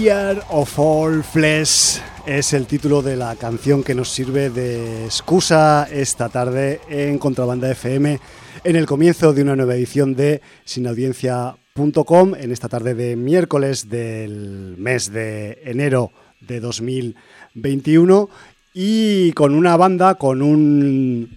Fear of All Flesh es el título de la canción que nos sirve de excusa esta tarde en Contrabanda FM en el comienzo de una nueva edición de sinaudiencia.com en esta tarde de miércoles del mes de enero de 2021 y con una banda, con un,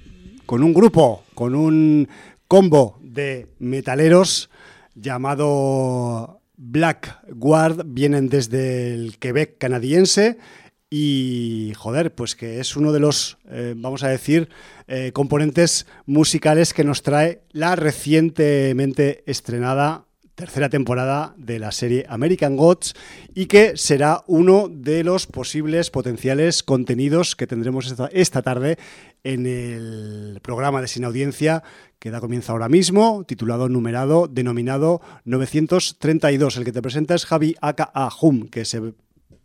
con un grupo, con un combo de metaleros llamado Black Guard vienen desde el Quebec canadiense y joder, pues que es uno de los, eh, vamos a decir, eh, componentes musicales que nos trae la recientemente estrenada tercera temporada de la serie American Gods y que será uno de los posibles potenciales contenidos que tendremos esta, tarde en el programa de Sin Audiencia que da comienzo ahora mismo, titulado, numerado, denominado 932. El que te presenta es Javi Aka Hum, que se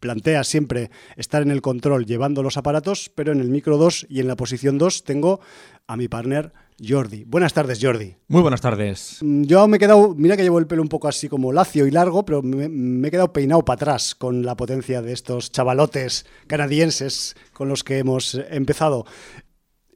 plantea siempre estar en el control llevando los aparatos, pero en el micro 2 y en la posición 2 tengo a mi partner Jordi. Buenas tardes, Jordi. Muy buenas tardes. Mm, yo me he quedado, mira que llevo el pelo un poco así como lacio y largo, pero me, me he quedado peinado para atrás con la potencia de estos chavalotes canadienses con los que hemos empezado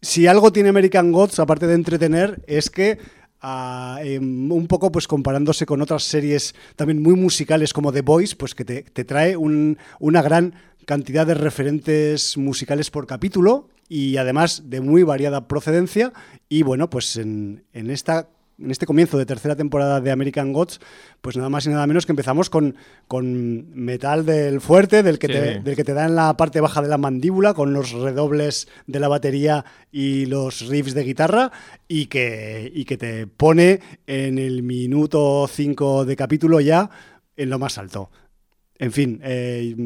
si algo tiene American Gods, aparte de entretener, es que uh, eh, un poco pues comparándose con otras series también muy musicales como The Voice, pues que te, te trae un, una gran cantidad de referentes musicales por capítulo y además de muy variada procedencia. Y bueno, pues en, en esta en este comienzo de tercera temporada de American Gods, pues nada más y nada menos que empezamos con, con metal del fuerte, del que, sí. te, del que te da en la parte baja de la mandíbula, con los redobles de la batería y los riffs de guitarra, y que, y que te pone en el minuto 5 de capítulo ya en lo más alto. En fin, eh,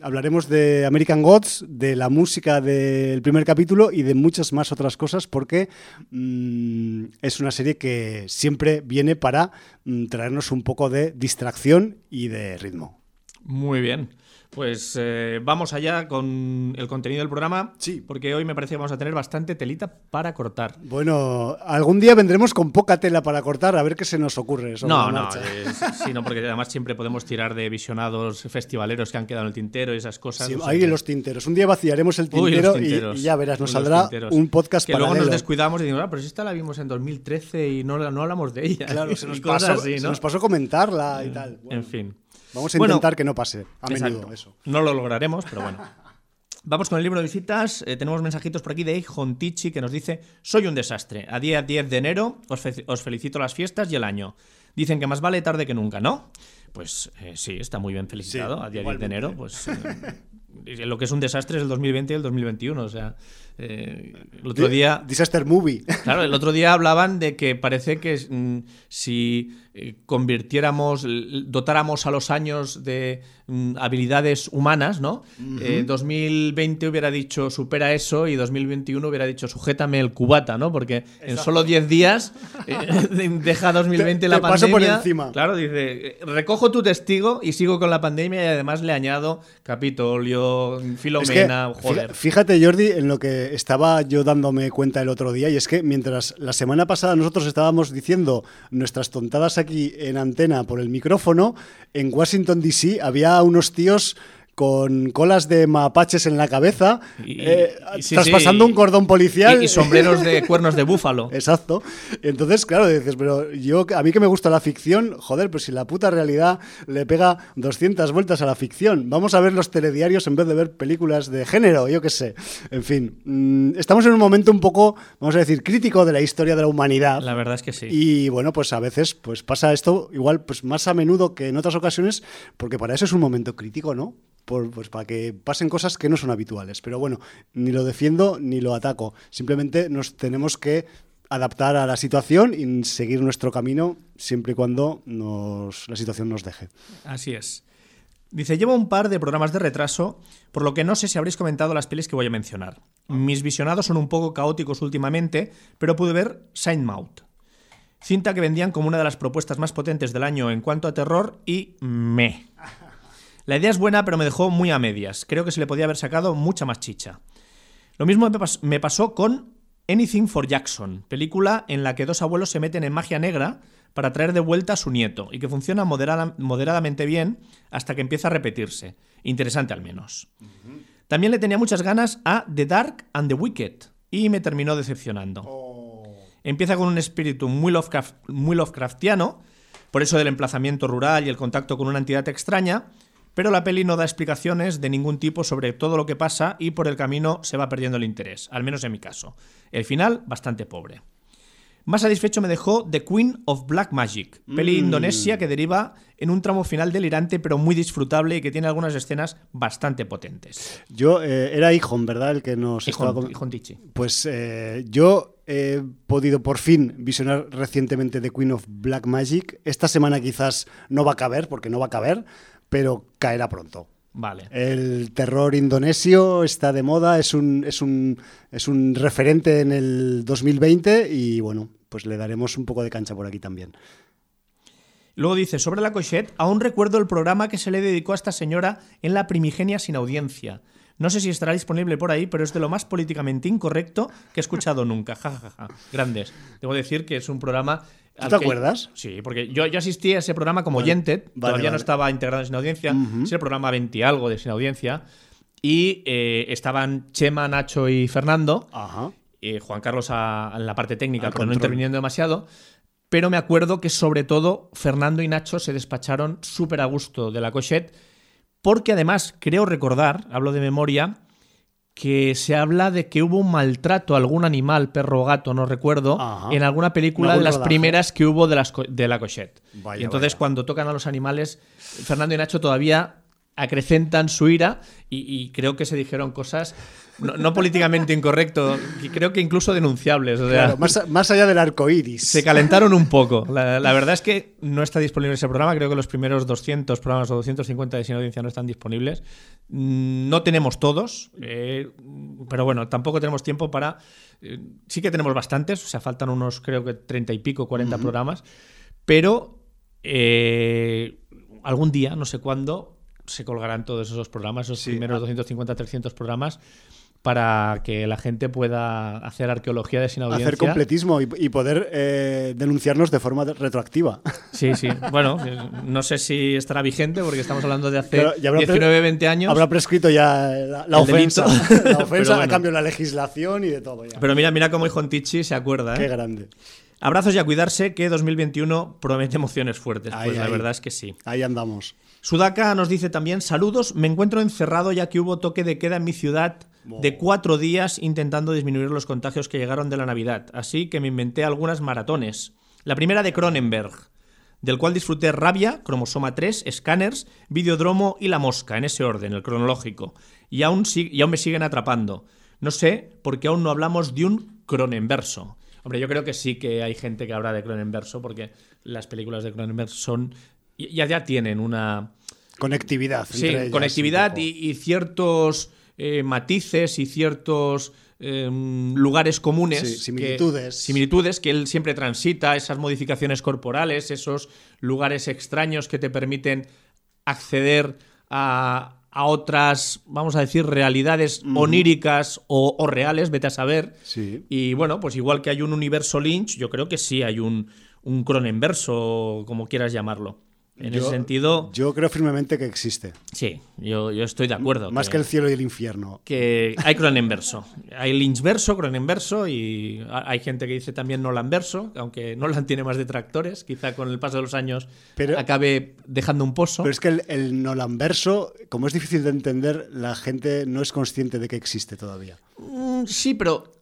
hablaremos de American Gods, de la música del primer capítulo y de muchas más otras cosas porque mmm, es una serie que siempre viene para mmm, traernos un poco de distracción y de ritmo. Muy bien. Pues eh, vamos allá con el contenido del programa. Sí. Porque hoy me parece que vamos a tener bastante telita para cortar. Bueno, algún día vendremos con poca tela para cortar, a ver qué se nos ocurre. No, no, es, sí, no, porque además siempre podemos tirar de visionados festivaleros que han quedado en el tintero y esas cosas. Sí, o sea, ahí que... los tinteros. Un día vaciaremos el tintero Uy, y, y, ya verás, nos Uy, saldrá un podcast que paralelo. luego nos descuidamos y decimos, ah, pero si esta la vimos en 2013 y no, no hablamos de ella. Claro, se nos, pasó, así, ¿no? se nos pasó comentarla y tal. Bueno. En fin. Vamos a intentar bueno, que no pase a menudo eso. No lo lograremos, pero bueno. Vamos con el libro de visitas. Eh, tenemos mensajitos por aquí de Hontichi que nos dice: Soy un desastre. A día 10 de enero os, fe os, felicito las fiestas y el año. Dicen que más vale tarde que nunca, ¿no? Pues eh, sí, está muy bien felicitado. Sí, a día 10 de enero, pues. Eh, lo que es un desastre es el 2020 y el 2021. O sea, eh, el otro día. Disaster movie. Claro, el otro día hablaban de que parece que mm, si eh, convirtiéramos, dotáramos a los años de mm, habilidades humanas, ¿no? Uh -huh. eh, 2020 hubiera dicho supera eso y 2021 hubiera dicho sujétame el cubata, ¿no? Porque Exacto. en solo 10 días eh, deja 2020 te, la te pandemia. Paso por encima. Claro, dice, recojo tu testigo y sigo con la pandemia y además le añado Capitolio, Filomena, es que, joder. Fíjate, Jordi, en lo que estaba yo dándome cuenta el otro día, y es que mientras la semana pasada nosotros estábamos diciendo nuestras tontadas aquí en antena por el micrófono, en Washington DC había unos tíos con colas de mapaches en la cabeza, y, eh, sí, traspasando sí, un cordón policial. Y, y, sombreros de cuernos de búfalo. Exacto. Entonces, claro, dices, pero yo, a mí que me gusta la ficción, joder, pues si la puta realidad le pega 200 vueltas a la ficción, vamos a ver los telediarios en vez de ver películas de género, yo qué sé. En fin, mmm, estamos en un momento un poco, vamos a decir, crítico de la historia de la humanidad. La verdad es que sí. Y bueno, pues a veces pues pasa esto igual pues más a menudo que en otras ocasiones, porque para eso es un momento crítico, ¿no? Pues, para que pasen cosas que no son habituales. Pero bueno, ni lo defiendo ni lo ataco. Simplemente nos tenemos que adaptar a la situación y seguir nuestro camino siempre y cuando nos, la situación nos deje. Así es. Dice, llevo un par de programas de retraso, por lo que no sé si habréis comentado las pelis que voy a mencionar. Mis visionados son un poco caóticos últimamente, pero pude ver Saint Maud. Cinta que vendían como una de las propuestas más potentes del año en cuanto a terror y me. La idea es buena, pero me dejó muy a medias. Creo que se le podía haber sacado mucha más chicha. Lo mismo me pasó con Anything for Jackson, película en la que dos abuelos se meten en magia negra para traer de vuelta a su nieto y que funciona moderada- moderadamente bien hasta que empieza a repetirse. Interesante al menos. También le tenía muchas ganas a The Dark and the Wicked y me terminó decepcionando. Empieza con un espíritu muy, Lovecraft- muy Lovecraftiano, por eso del emplazamiento rural y el contacto con una entidad extraña, pero la peli no da explicaciones de ningún tipo sobre todo lo que pasa y por el camino se va perdiendo el interés, al menos en mi caso. El final, bastante pobre. Más satisfecho me dejó The Queen of Black Magic, peli indonesia que deriva en un tramo final delirante pero muy disfrutable y que tiene algunas escenas bastante potentes. Yo, eh, era Ijon, ¿verdad? El que nos estaba Ijon, com- Ijon Tichi. Pues eh, yo he podido por fin visionar recientemente The Queen of Black Magic. Esta semana quizás no va a caber, porque no va a caber, pero caerá pronto. Vale. El terror indonesio está de moda, es un, es un, es un referente en el 2020 y bueno, pues le daremos un poco de cancha por aquí también. Luego dice, sobre la cochette, aún recuerdo el programa que se le dedicó a esta señora en la primigenia sin audiencia. No sé si estará disponible por ahí, pero es de lo más políticamente incorrecto que he escuchado nunca. Ja, ja, ja, ja. Grandes. Debo decir que es un programa... ¿Tú te que- acuerdas? Sí, porque yo, yo asistí a ese programa como Vale. oyente, Vale, todavía no estaba integrado en Sin Audiencia, es el programa 20 y algo de Sin Audiencia, y eh, estaban Chema, Nacho y Fernando, Ajá. eh, Juan Carlos a- en la parte técnica, Al pero no interviniendo demasiado. Pero me acuerdo que sobre todo Fernando y Nacho se despacharon súper a gusto de la cochette, porque además creo recordar, hablo de memoria, que se habla de que hubo un maltrato a algún animal, perro o gato, no recuerdo, Ajá. en alguna película de las rodaje. primeras que hubo de, las co- de la cochette. Vaya, y entonces vaya. cuando tocan a los animales, Fernando y Nacho todavía acrecentan su ira y, y creo que se dijeron cosas no, no políticamente incorrecto, creo que incluso denunciables. O sea, Claro, más, más allá del arco iris. se calentaron un poco. La, la verdad es que no está disponible ese programa. Creo que los primeros 200 programas o 250 de Sin Audiencia no están disponibles. Mm, No tenemos todos, eh, pero bueno, tampoco tenemos tiempo para. eh, sí que tenemos bastantes, o sea, faltan unos, creo que 30 y pico, 40 programas, pero eh, algún día, no sé cuándo, se colgarán todos esos programas, esos Sí, primeros ah. 250, 300 programas. Para que la gente pueda hacer arqueología de sin audiencia. Hacer completismo y, y poder eh, denunciarnos de forma retroactiva. Sí, sí. Bueno, eh, no sé si estará vigente porque estamos hablando de hace Pero ya habrá pre- 19, 20 años. Habrá prescrito ya la, ofensa. La ofensa, a bueno. cambio la legislación y de todo. Ya. Pero mira, mira cómo Hijon Tichi se acuerda. Qué ¿eh? grande. Abrazos y a cuidarse que 2021 promete emociones fuertes. Ahí, pues la verdad es que sí. Ahí andamos. Sudaka nos dice también, saludos, me encuentro encerrado ya que hubo toque de queda en mi ciudad de cuatro días intentando disminuir los contagios que llegaron de la Navidad, así que me inventé algunas maratones. La primera de Cronenberg, del cual disfruté Rabia, Cromosoma 3, Scanners, Videodromo y La Mosca, en ese orden, el cronológico, y aún, y aún me siguen atrapando. No sé por qué aún no hablamos de un Cronenverso. Hombre, yo creo que sí que hay gente que habla de Cronenverso porque las películas de Cronenberg son ya, ya tienen una Conectividad. sí, entre ellas, conectividad y ciertos eh, matices y ciertos eh, lugares comunes. Sí, que- similitudes. similitudes que él siempre transita, esas modificaciones corporales, esos lugares extraños que te permiten acceder a, a otras, vamos a decir, realidades oníricas o, o reales, vete a saber. Sí. Y bueno, pues igual que hay un universo Lynch, yo creo que sí hay un, un Cronenverso, como quieras llamarlo. En Yo- ese sentido, Yo creo firmemente que existe. sí, yo, yo estoy de acuerdo. Más que el cielo y el infierno. que hay Cronenverso. Hay Lynchverso, Cronenverso y ha- hay gente que dice también Nolanverso, aunque Nolan tiene más detractores, quizá con el paso de los años Pero- acabe dejando un pozo. Pero es que el, el Nolanverso, como es difícil de entender, la gente no es consciente de que existe todavía. Mm, sí, pero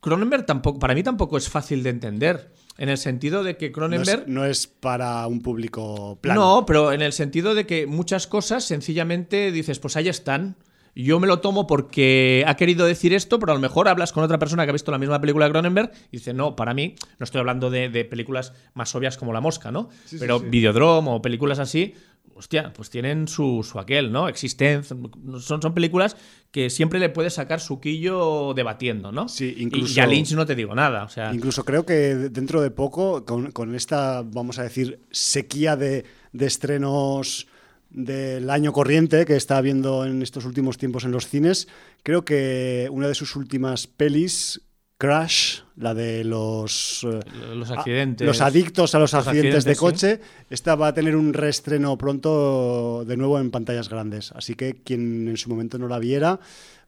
Cronenberg tampoco, para mí tampoco es fácil de entender, en el sentido de que No Cronenberg... es, no es para un público plano. No, pero en el sentido de que muchas cosas sencillamente dices, pues ahí están. Yo me lo tomo porque ha querido decir esto, pero a lo mejor hablas con otra persona que ha visto la misma película de Cronenberg y dice, no, para mí, no estoy hablando de, de películas más obvias como La Mosca, ¿no? pero Videodrome o películas así, hostia, pues tienen su, su aquel, ¿no? Existence, son, son películas que siempre le puedes sacar su quillo debatiendo, ¿no? Sí, incluso- Y a Lynch no te digo nada, o sea... Incluso creo que dentro de poco, con, con esta, vamos a decir, sequía de, de estrenos del año corriente que está habiendo en estos últimos tiempos en los cines, creo que una de sus últimas pelis Crash, la de los, eh, Los a- accidentes. los adictos a los, Los accidentes, de coche. Esta va a tener un reestreno pronto de nuevo en pantallas grandes. Así que quien en su momento no la viera,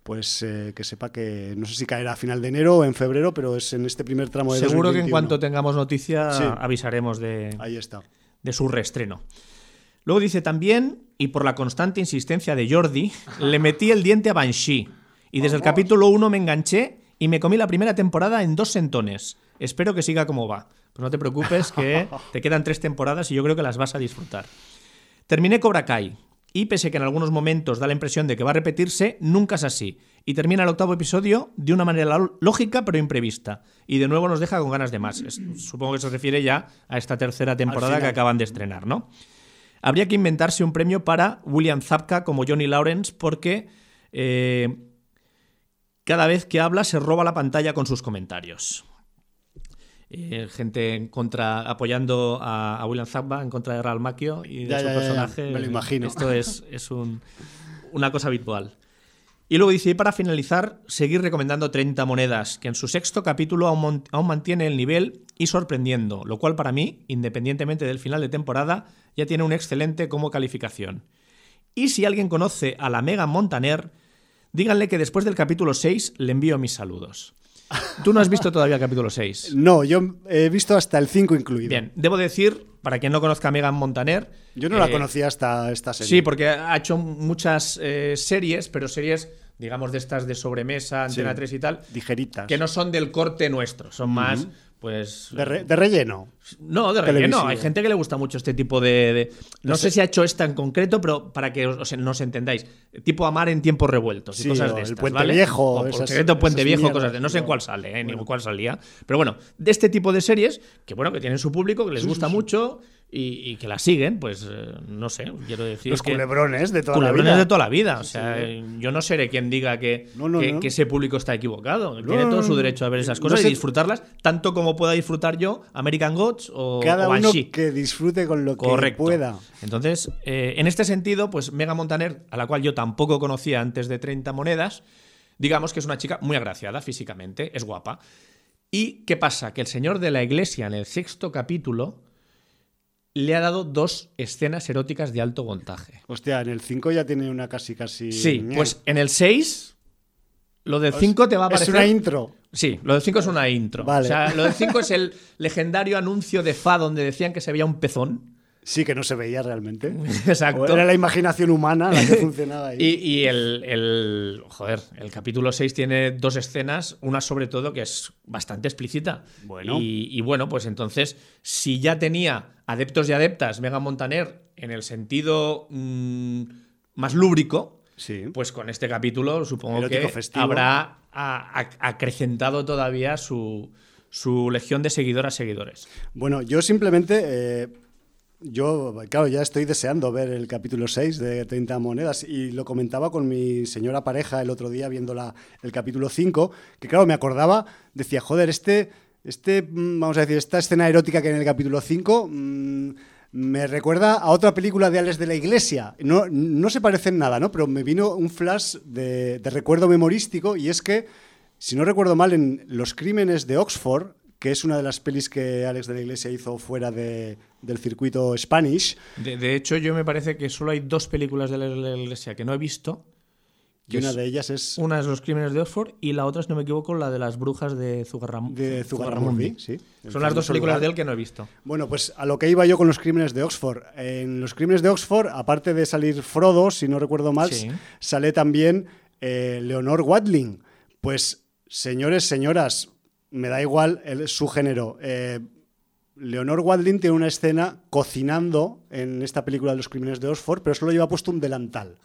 pues eh, que sepa que no sé si caerá a final de enero o en febrero, pero es en este primer tramo de Seguro que en 2021. cuanto tengamos noticia Sí. avisaremos de, Ahí está. de su reestreno. Luego dice también, y por la constante insistencia de Jordi, le metí el diente a Banshee. Y desde el capítulo 1 me enganché y me comí la primera temporada en dos sentones. Espero que siga como va. Pues no te preocupes, que te quedan tres temporadas y yo creo que las vas a disfrutar. Terminé Cobra Kai. Y pese que en algunos momentos da la impresión de que va a repetirse, nunca es así. Y termina el octavo episodio de una manera lógica pero imprevista. Y de nuevo nos deja con ganas de más. Supongo que se refiere ya a esta tercera temporada que acaban de estrenar, ¿no? Habría que inventarse un premio para William Zapka como Johnny Lawrence porque eh, cada vez que habla se roba la pantalla con sus comentarios. Eh, gente en contra apoyando a, a William Zapka en contra de Real Macchio y de Ya, su ya, ya, ya, personaje. me lo imagino. Esto es, es un- una cosa habitual. Y luego dice, y para finalizar, seguir recomendando 30 monedas, que en su sexto capítulo aún, aún mantiene el nivel y sorprendiendo, lo cual para mí, independientemente del final de temporada, ya tiene un excelente como calificación. Y si alguien conoce a la Mega Montaner, díganle que después del capítulo 6 le envío mis saludos. Tú no has visto todavía el capítulo 6. No, yo he visto hasta el 5 incluido. Bien, debo decir, para quien no conozca a Megan Montaner, Yo no la eh, conocía hasta esta serie. Sí, porque ha hecho muchas eh, series, pero series, digamos, de estas de sobremesa, Antena Sí. 3 y tal, Ligeritas. que no son del corte nuestro, son más, pues... de, re- de relleno. no, de relleno. televisivo. Hay gente que le gusta mucho este tipo de... de- No sé si ha hecho esta en concreto, pero para que os, os- nos entendáis. Tipo Amar en tiempos revueltos y Sí, cosas de el estas, Puente ¿vale? Viejo, O esas- secreto Puente Viejo, mierdas, cosas de... No sé en cuál sale, ¿eh? ni cuál salía. Pero bueno, de este tipo de series, que bueno, que tienen su público, que les gusta mucho y, y que la siguen, pues eh, no sé, quiero decir Los que... culebrones de toda Culebrones la vida. de toda la vida. O sea, yo no seré quien diga que, No, no, que, no. que ese público está equivocado. Tiene todo su derecho a ver esas cosas sé- y disfrutarlas tanto como pueda disfrutar yo American Gods o, Cada o uno que disfrute con lo Correcto. que pueda. Entonces, eh, en este sentido, pues Mega Montaner, a la cual yo tampoco conocía antes de 30 monedas, digamos que es una chica muy agraciada físicamente, es guapa. ¿Y qué pasa? Que el señor de la iglesia en el sexto capítulo le ha dado dos escenas eróticas de alto voltaje. Hostia, en el 5 ya tiene una casi casi. Sí, pues en el 6, lo del 5 te va a Es parecer. una intro. Sí, lo del 5 es una intro. Vale. O sea, lo del 5 es el legendario anuncio de Fa donde decían que se veía un pezón. Sí, que no se veía realmente. Exacto. O era la imaginación humana la que funcionaba ahí. Y, y el, el- Joder, el capítulo 6 tiene dos escenas, una sobre todo que es bastante explícita. Bueno. Y, y bueno, pues entonces, si ya tenía adeptos y adeptas Mega Montaner en el sentido mm, más lúbrico, Sí. pues con este capítulo supongo Erótico que festivo. habrá a- a- acrecentado todavía su, su legión de seguidoras seguidores. Bueno, yo simplemente. eh, yo, claro, ya estoy deseando ver el capítulo 6 de 30 monedas y lo comentaba con mi señora pareja el otro día viendo la- el capítulo 5, que claro, me acordaba, decía, joder, este, este, mm, vamos a decir, esta escena erótica que hay en el capítulo 5 mm, me recuerda a otra película de Alex de la Iglesia. No, no se parecen nada, ¿no? Pero me vino un flash de, de recuerdo memorístico y es que, si no recuerdo mal, en Los Crímenes de Oxford, que es una de las pelis que Alex de la Iglesia hizo fuera de- del circuito Spanish, De, de hecho, yo me parece que solo hay dos películas de la, la iglesia que no he visto. Y una de ellas es Una es Los Crímenes de Oxford y la otra, si no me equivoco, la de las brujas de Zugarram de. Zugarramurdi. Sí, Son las dos películas lugar. de él que no he visto. Bueno, pues a lo que iba yo con los crímenes de Oxford. En los crímenes de Oxford, aparte de salir Frodo, si no recuerdo mal, Sí. sale también eh, Leonor Watling. Pues, señores, señoras, me da igual el- su género. Eh, Leonor Watling tiene una escena cocinando en esta película de los crímenes de Oxford, pero solo lleva puesto un delantal.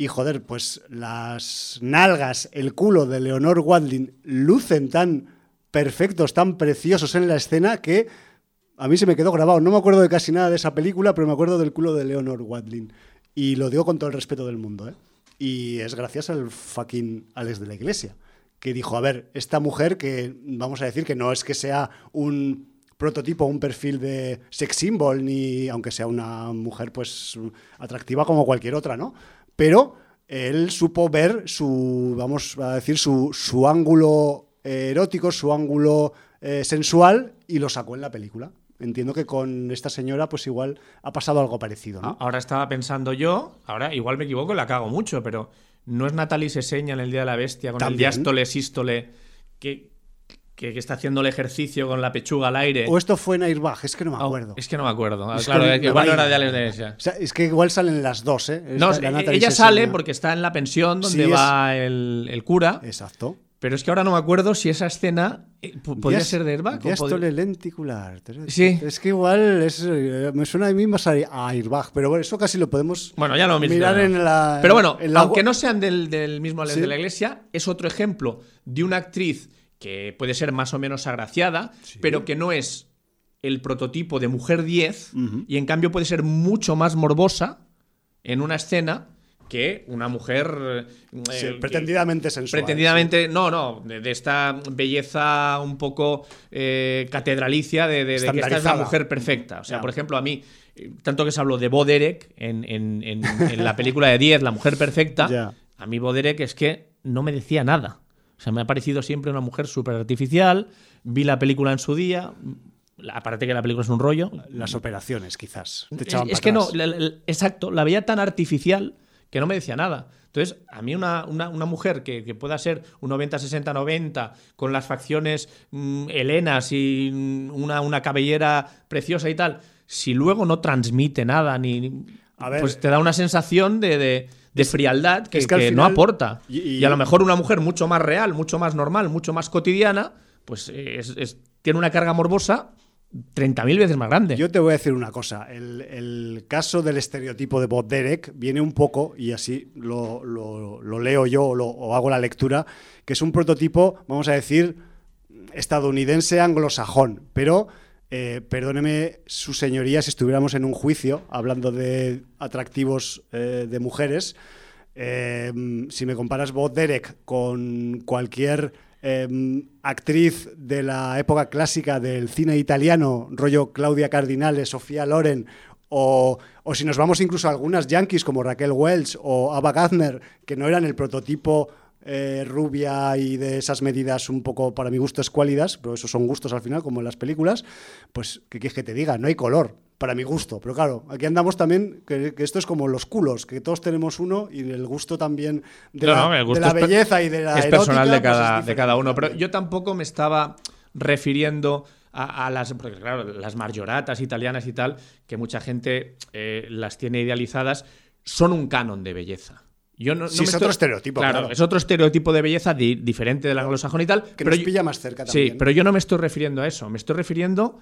Y joder, pues las nalgas, el culo de Leonor Watling lucen tan perfectos, tan preciosos en la escena que a mí se me quedó grabado. No me acuerdo de casi nada de esa película, pero me acuerdo del culo de Leonor Watling. Y lo digo con todo el respeto del mundo, ¿eh? Y es gracias al fucking Alex de la Iglesia, que dijo, a ver, esta mujer que vamos a decir que no es que sea un prototipo, un perfil de sex symbol, ni aunque sea una mujer pues atractiva como cualquier otra, ¿no? Pero él supo ver su, vamos a decir, su, su ángulo erótico, su ángulo eh, sensual y lo sacó en la película. Entiendo que con esta señora, pues igual ha pasado algo parecido, ¿no? Ahora estaba pensando yo, ahora igual me equivoco, la cago mucho, pero ¿no es Natalie Seseña en el Día de la Bestia con el diástole, sístole, que, que, que está haciendo el ejercicio con la pechuga al aire? O esto fue en Airbag, es que no me Oh, acuerdo. es que no me acuerdo. Es claro, que igual no era de Alex de Iglesia. O sea, es que igual salen las dos, ¿eh? No, la ella sale porque está en la pensión donde Sí, es- va el, el cura, Exacto. pero es que ahora no me acuerdo si esa escena eh, podría ser de Airbag diástole podría- lenticular. Sí. Es que igual es, eh, me suena a mí más a Airbag, pero bueno, eso casi lo podemos Bueno, ya lo mismo. mirar en la. Pero bueno, en la- aunque no sean del, del mismo Alex Sí. de la Iglesia, es otro ejemplo de una actriz que puede ser más o menos agraciada, pero que no es el prototipo de mujer 10 y en cambio puede ser mucho más morbosa en una escena que una mujer eh, Sí, pretendidamente sensual. Pretendidamente, no, no, de, de esta belleza un poco eh, catedralicia de, de- de que esta es la mujer perfecta. O sea, por ejemplo, a mí, eh, tanto que se habló de Bo Derek en, en- en- en la película de 10, La mujer perfecta, a mí Bo Derek es que no me decía nada. O sea, me ha parecido siempre una mujer súper artificial. Vi la película en su día. Aparte que la película es un rollo. Las operaciones, quizás. Te Es, es que no, atrás. la- la- exacto, la veía tan artificial que no me decía nada. Entonces, a mí una, una- una mujer que, que pueda ser un 90, 60, 90, con las facciones mm, helenas y mm, una, una cabellera preciosa y tal, si luego no transmite nada, ni, A ver, pues te da una sensación de, de- de frialdad que, es que no aporta. y- y- Y, a lo mejor una mujer mucho más real, mucho más normal, mucho más cotidiana, pues es- es- tiene una carga morbosa 30.000 veces más grande. Yo te voy a decir una cosa. El, el caso del estereotipo de Bob Derek viene un poco, y así lo, lo- lo leo yo o, lo- o hago la lectura, que es un prototipo, vamos a decir, estadounidense anglosajón. Pero, eh, perdóneme su señoría, si estuviéramos en un juicio hablando de atractivos eh, de mujeres, eh, si me comparas Bob Derek con cualquier actriz de la época clásica del cine italiano, rollo Claudia Cardinale, Sofía Loren, o, o si nos vamos incluso a algunas yankees como Raquel Welch o Ava Gardner, que no eran el prototipo eh, rubia y de esas medidas un poco, para mi gusto, escuálidas, pero esos son gustos al final, como en las películas, pues, ¿qué quieres que te diga? No hay color, para mi gusto. Pero claro, aquí andamos también, que, que esto es como los culos, que todos tenemos uno y el gusto también de, No, la, no, el gusto de la es per- belleza y de la es erótica, personal de cada, de cada uno. Pero yo tampoco me estaba refiriendo a, a las, porque claro, las marjoratas italianas y tal, que mucha gente eh, las tiene idealizadas, son un canon de belleza. Yo no, no Sí, me es estoy- otro estereotipo, Claro, claro. es otro estereotipo de belleza di- diferente del anglosajón y tal. que pero nos yo- pilla más cerca Sí, también. pero yo no me estoy refiriendo a eso. Me estoy refiriendo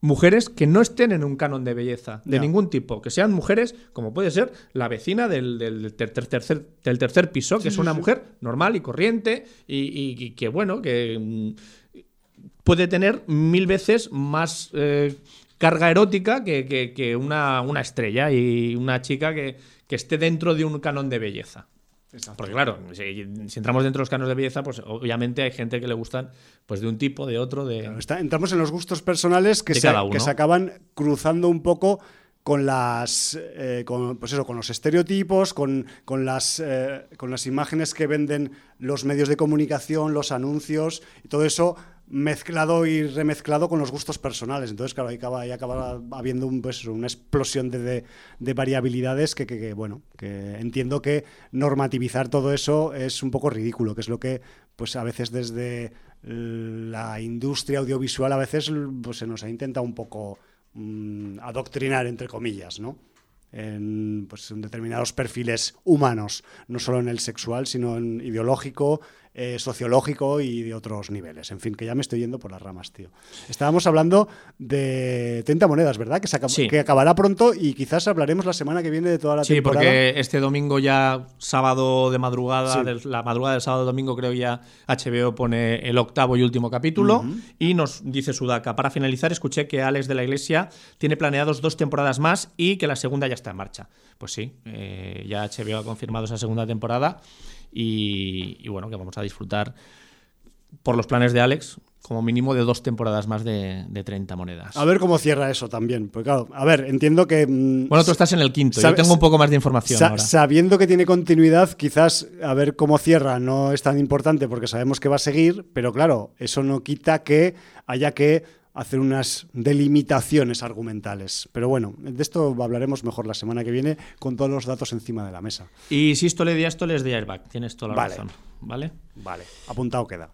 mujeres que no estén en un canon de belleza de ningún tipo, que sean mujeres como puede ser la vecina del, del ter- ter- tercer, del tercer piso, que es una mujer normal y corriente y, y- y que bueno, que mm, puede tener mil veces más eh, carga erótica que, que- que una, una estrella y una chica que, que esté dentro de un canon de belleza. Porque claro, si, si entramos dentro de los canones de belleza, pues obviamente hay gente que le gustan pues de un tipo, de otro, de... Claro, está- entramos en los gustos personales que se, que se acaban cruzando un poco con las eh, con, pues eso, con los estereotipos, con, con las eh, con las imágenes que venden los medios de comunicación, los anuncios, y todo eso mezclado y remezclado con los gustos personales. Entonces, claro, ahí acaba, ahí acaba habiendo un, pues, una explosión de, de- de variabilidades que, que- que, bueno, que entiendo que normativizar todo eso es un poco ridículo, que es lo que pues a veces desde la industria audiovisual a veces pues, se nos ha intentado un poco mm, adoctrinar, entre comillas, ¿no? En, pues, en determinados perfiles humanos, no solo en el sexual, sino en ideológico, eh, sociológico y de otros niveles. En fin, que ya me estoy yendo por las ramas, tío. Estábamos hablando de 30 monedas, ¿verdad? Que, se acab- Sí. que acabará pronto y quizás hablaremos la semana que viene de toda la Sí, temporada. porque este domingo ya, sábado de madrugada, Sí. la madrugada del sábado domingo, creo ya HBO pone el octavo y último capítulo. Y nos dice Sudaka, para finalizar, escuché que Alex de la Iglesia tiene planeados dos temporadas más y que la segunda ya está en marcha. Pues sí, eh, ya HBO ha confirmado esa segunda temporada y, y bueno, que vamos a disfrutar por los planes de Alex como mínimo de dos temporadas más de, de 30 monedas. A ver cómo cierra eso también. Porque claro, a ver, entiendo que... mm, Bueno, tú estás en el quinto, yo tengo un poco más de información Sa- ahora. sabiendo que tiene continuidad, quizás a ver cómo cierra no es tan importante porque sabemos que va a seguir, pero claro, eso no quita que haya que hacer unas delimitaciones argumentales. Pero bueno, de esto hablaremos mejor la semana que viene con todos los datos encima de la mesa. Y Sístole Diástoles de Airbag, tienes toda la Vale. razón. ¿Vale? Vale, apuntado queda.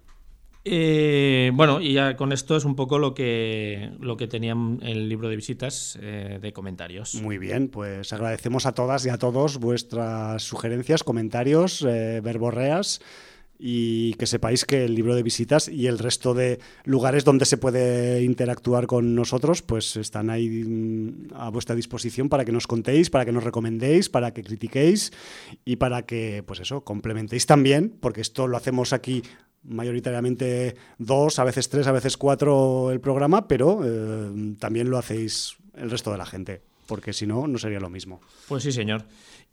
Eh, bueno, y ya con esto es un poco lo que, lo que tenía el libro de visitas eh, de comentarios. Muy bien, pues agradecemos a todas y a todos vuestras sugerencias, comentarios, eh, verborreas y que sepáis que el libro de visitas y el resto de lugares donde se puede interactuar con nosotros, pues están ahí mm, a vuestra disposición para que nos contéis, para que nos recomendéis, para que critiquéis y para que, pues eso, complementéis también, porque esto lo hacemos aquí mayoritariamente dos, a veces tres, a veces cuatro el programa, pero eh, también lo hacéis el resto de la gente, porque si no, no sería lo mismo. Pues sí, señor.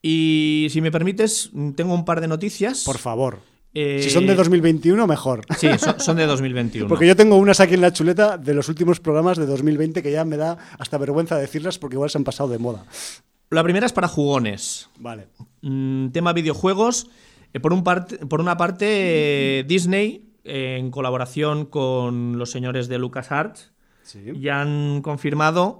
Y si me permites, tengo un par de noticias. Por favor. Eh, Si son de 2021, mejor. Sí, son, son de 2021. Porque yo tengo unas aquí en la chuleta de los últimos programas de 2020 que ya me da hasta vergüenza decirlas porque igual se han pasado de moda. La primera es para jugones. Vale. Mm, tema videojuegos. Eh, por, un por una parte, eh, Disney, eh, en colaboración con los señores de LucasArts, Sí. ya han confirmado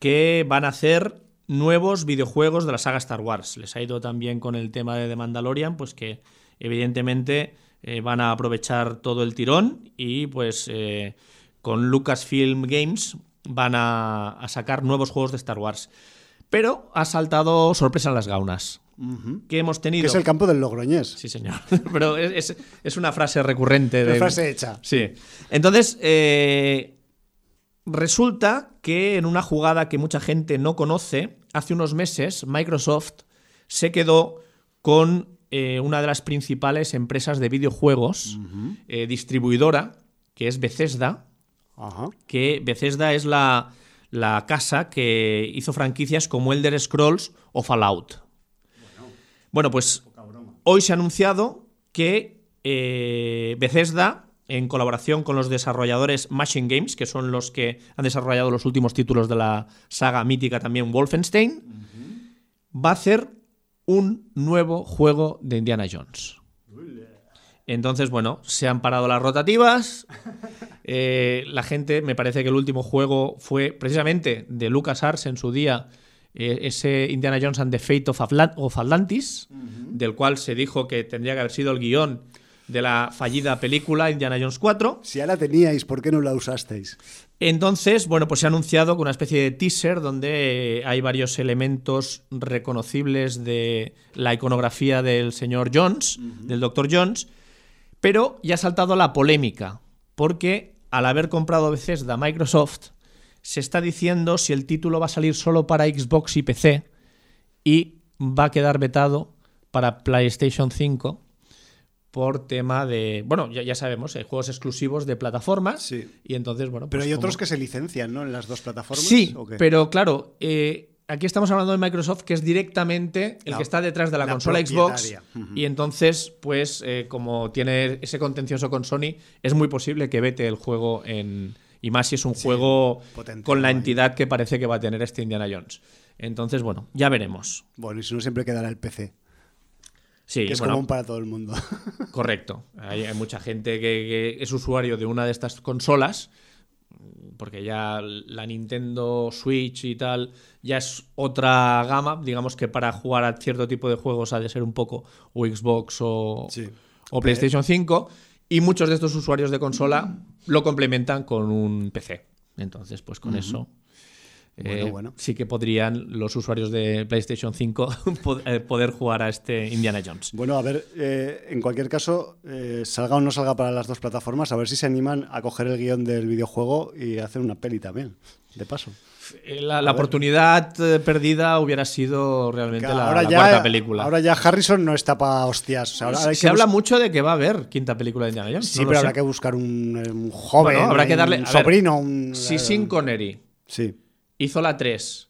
que van a hacer nuevos videojuegos de la saga Star Wars. Les ha ido también con el tema de The Mandalorian, pues que evidentemente eh, van a aprovechar todo el tirón y pues eh, con Lucasfilm Games van a, a sacar nuevos juegos de Star Wars. Pero ha saltado sorpresa en las gaunas. ¿Qué hemos tenido? Que es el campo del Logroñés. Sí, señor. Pero es, es- es una frase recurrente. Una de- frase hecha. Sí. Entonces, eh, resulta que en una jugada que mucha gente no conoce, hace unos meses Microsoft se quedó con eh, una de las principales empresas de videojuegos, eh, distribuidora, que es Bethesda, que Bethesda es la, la casa que hizo franquicias como Elder Scrolls o Fallout. Bueno, pues hoy se ha anunciado que eh, Bethesda, en colaboración con los desarrolladores Machine Games, que son los que han desarrollado los últimos títulos de la saga mítica también Wolfenstein, va a hacer un nuevo juego de Indiana Jones. Entonces, bueno, se han parado las rotativas. Eh, la gente, me parece que el último juego fue precisamente de LucasArts en su día, eh, ese Indiana Jones and the Fate of, of Atlantis, del cual se dijo que tendría que haber sido el guion de la fallida película Indiana Jones 4. Si ya la teníais, ¿por qué no la usasteis? Entonces, bueno, pues se ha anunciado con una especie de teaser donde hay varios elementos reconocibles de la iconografía del señor Jones, del Dr. Jones, pero ya ha saltado la polémica, porque al haber comprado Bethesda Microsoft, se está diciendo si el título va a salir solo para Xbox y PC y va a quedar vetado para PlayStation 5 por tema de, bueno, ya, ya sabemos, hay juegos exclusivos de plataformas Sí. y entonces, bueno, Pero pues hay como- otros que se licencian, ¿no? En las dos plataformas. Sí, ¿o qué? pero claro, eh, aquí estamos hablando de Microsoft, que es directamente el La- que está detrás de la, la consola Xbox. Y entonces, pues, eh, como tiene ese contencioso con Sony, es muy posible que vete el juego en. Y más si es un juego potente, con la entidad que parece que va a tener este Indiana Jones. Entonces, bueno, ya veremos. Bueno, y si no, siempre quedará el PC, Sí, que es bueno, común para todo el mundo. Correcto. Hay, hay mucha gente que, que es usuario de una de estas consolas, porque ya la Nintendo Switch y tal ya es otra gama. Digamos que para jugar a cierto tipo de juegos ha de ser un poco o Xbox o, Sí. o PlayStation 5. Y muchos de estos usuarios de consola lo complementan con un PC. Entonces, pues con eso. Bueno, eh, bueno. Sí que podrían los usuarios de PlayStation 5 pod- eh, poder jugar a este Indiana Jones. Bueno, a ver, eh, en cualquier caso, eh, salga o no salga para las dos plataformas, a ver si se animan a coger el guion del videojuego y hacer una peli también, de paso. La, la oportunidad perdida hubiera sido realmente la, ahora, la ya, cuarta película. ahora ya Harrison no está para hostias. O sea, ahora hay se habla mucho de que va a haber quinta película de Indiana Jones. Sí, no pero sé. habrá que buscar un, un joven, Bueno, habrá que darle un ver, sobrino, un... Si Sean Connery Sí, hizo la 3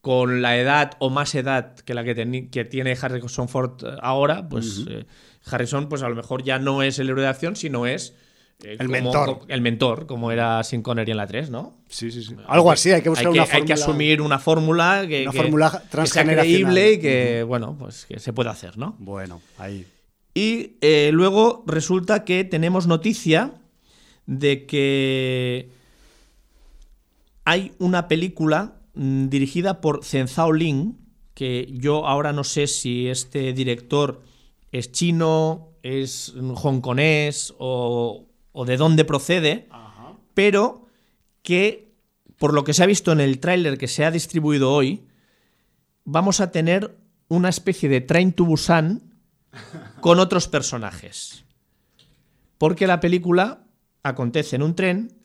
con la edad o más edad que la que, que tiene Harrison Ford eh, ahora, pues eh, Harrison pues a lo mejor ya no es el héroe de acción, sino es eh, El como- mentor. como- el mentor, como era Sin Connery en la 3, ¿no? Sí, sí, sí. Algo así, hay que buscar hay que, una hay que fórmula. asumir una fórmula que, Una que- fórmula que sea creíble y que, bueno, pues que se pueda hacer, ¿no? Bueno, ahí. Y eh, luego resulta que tenemos noticia de que hay una película mm, dirigida por Zhao Lin, que yo ahora no sé si este director es chino, es hongkonés o, o de dónde procede, pero que por lo que se ha visto en el tráiler que se ha distribuido hoy, vamos a tener una especie de Train to Busan con otros personajes. Porque la película acontece en un tren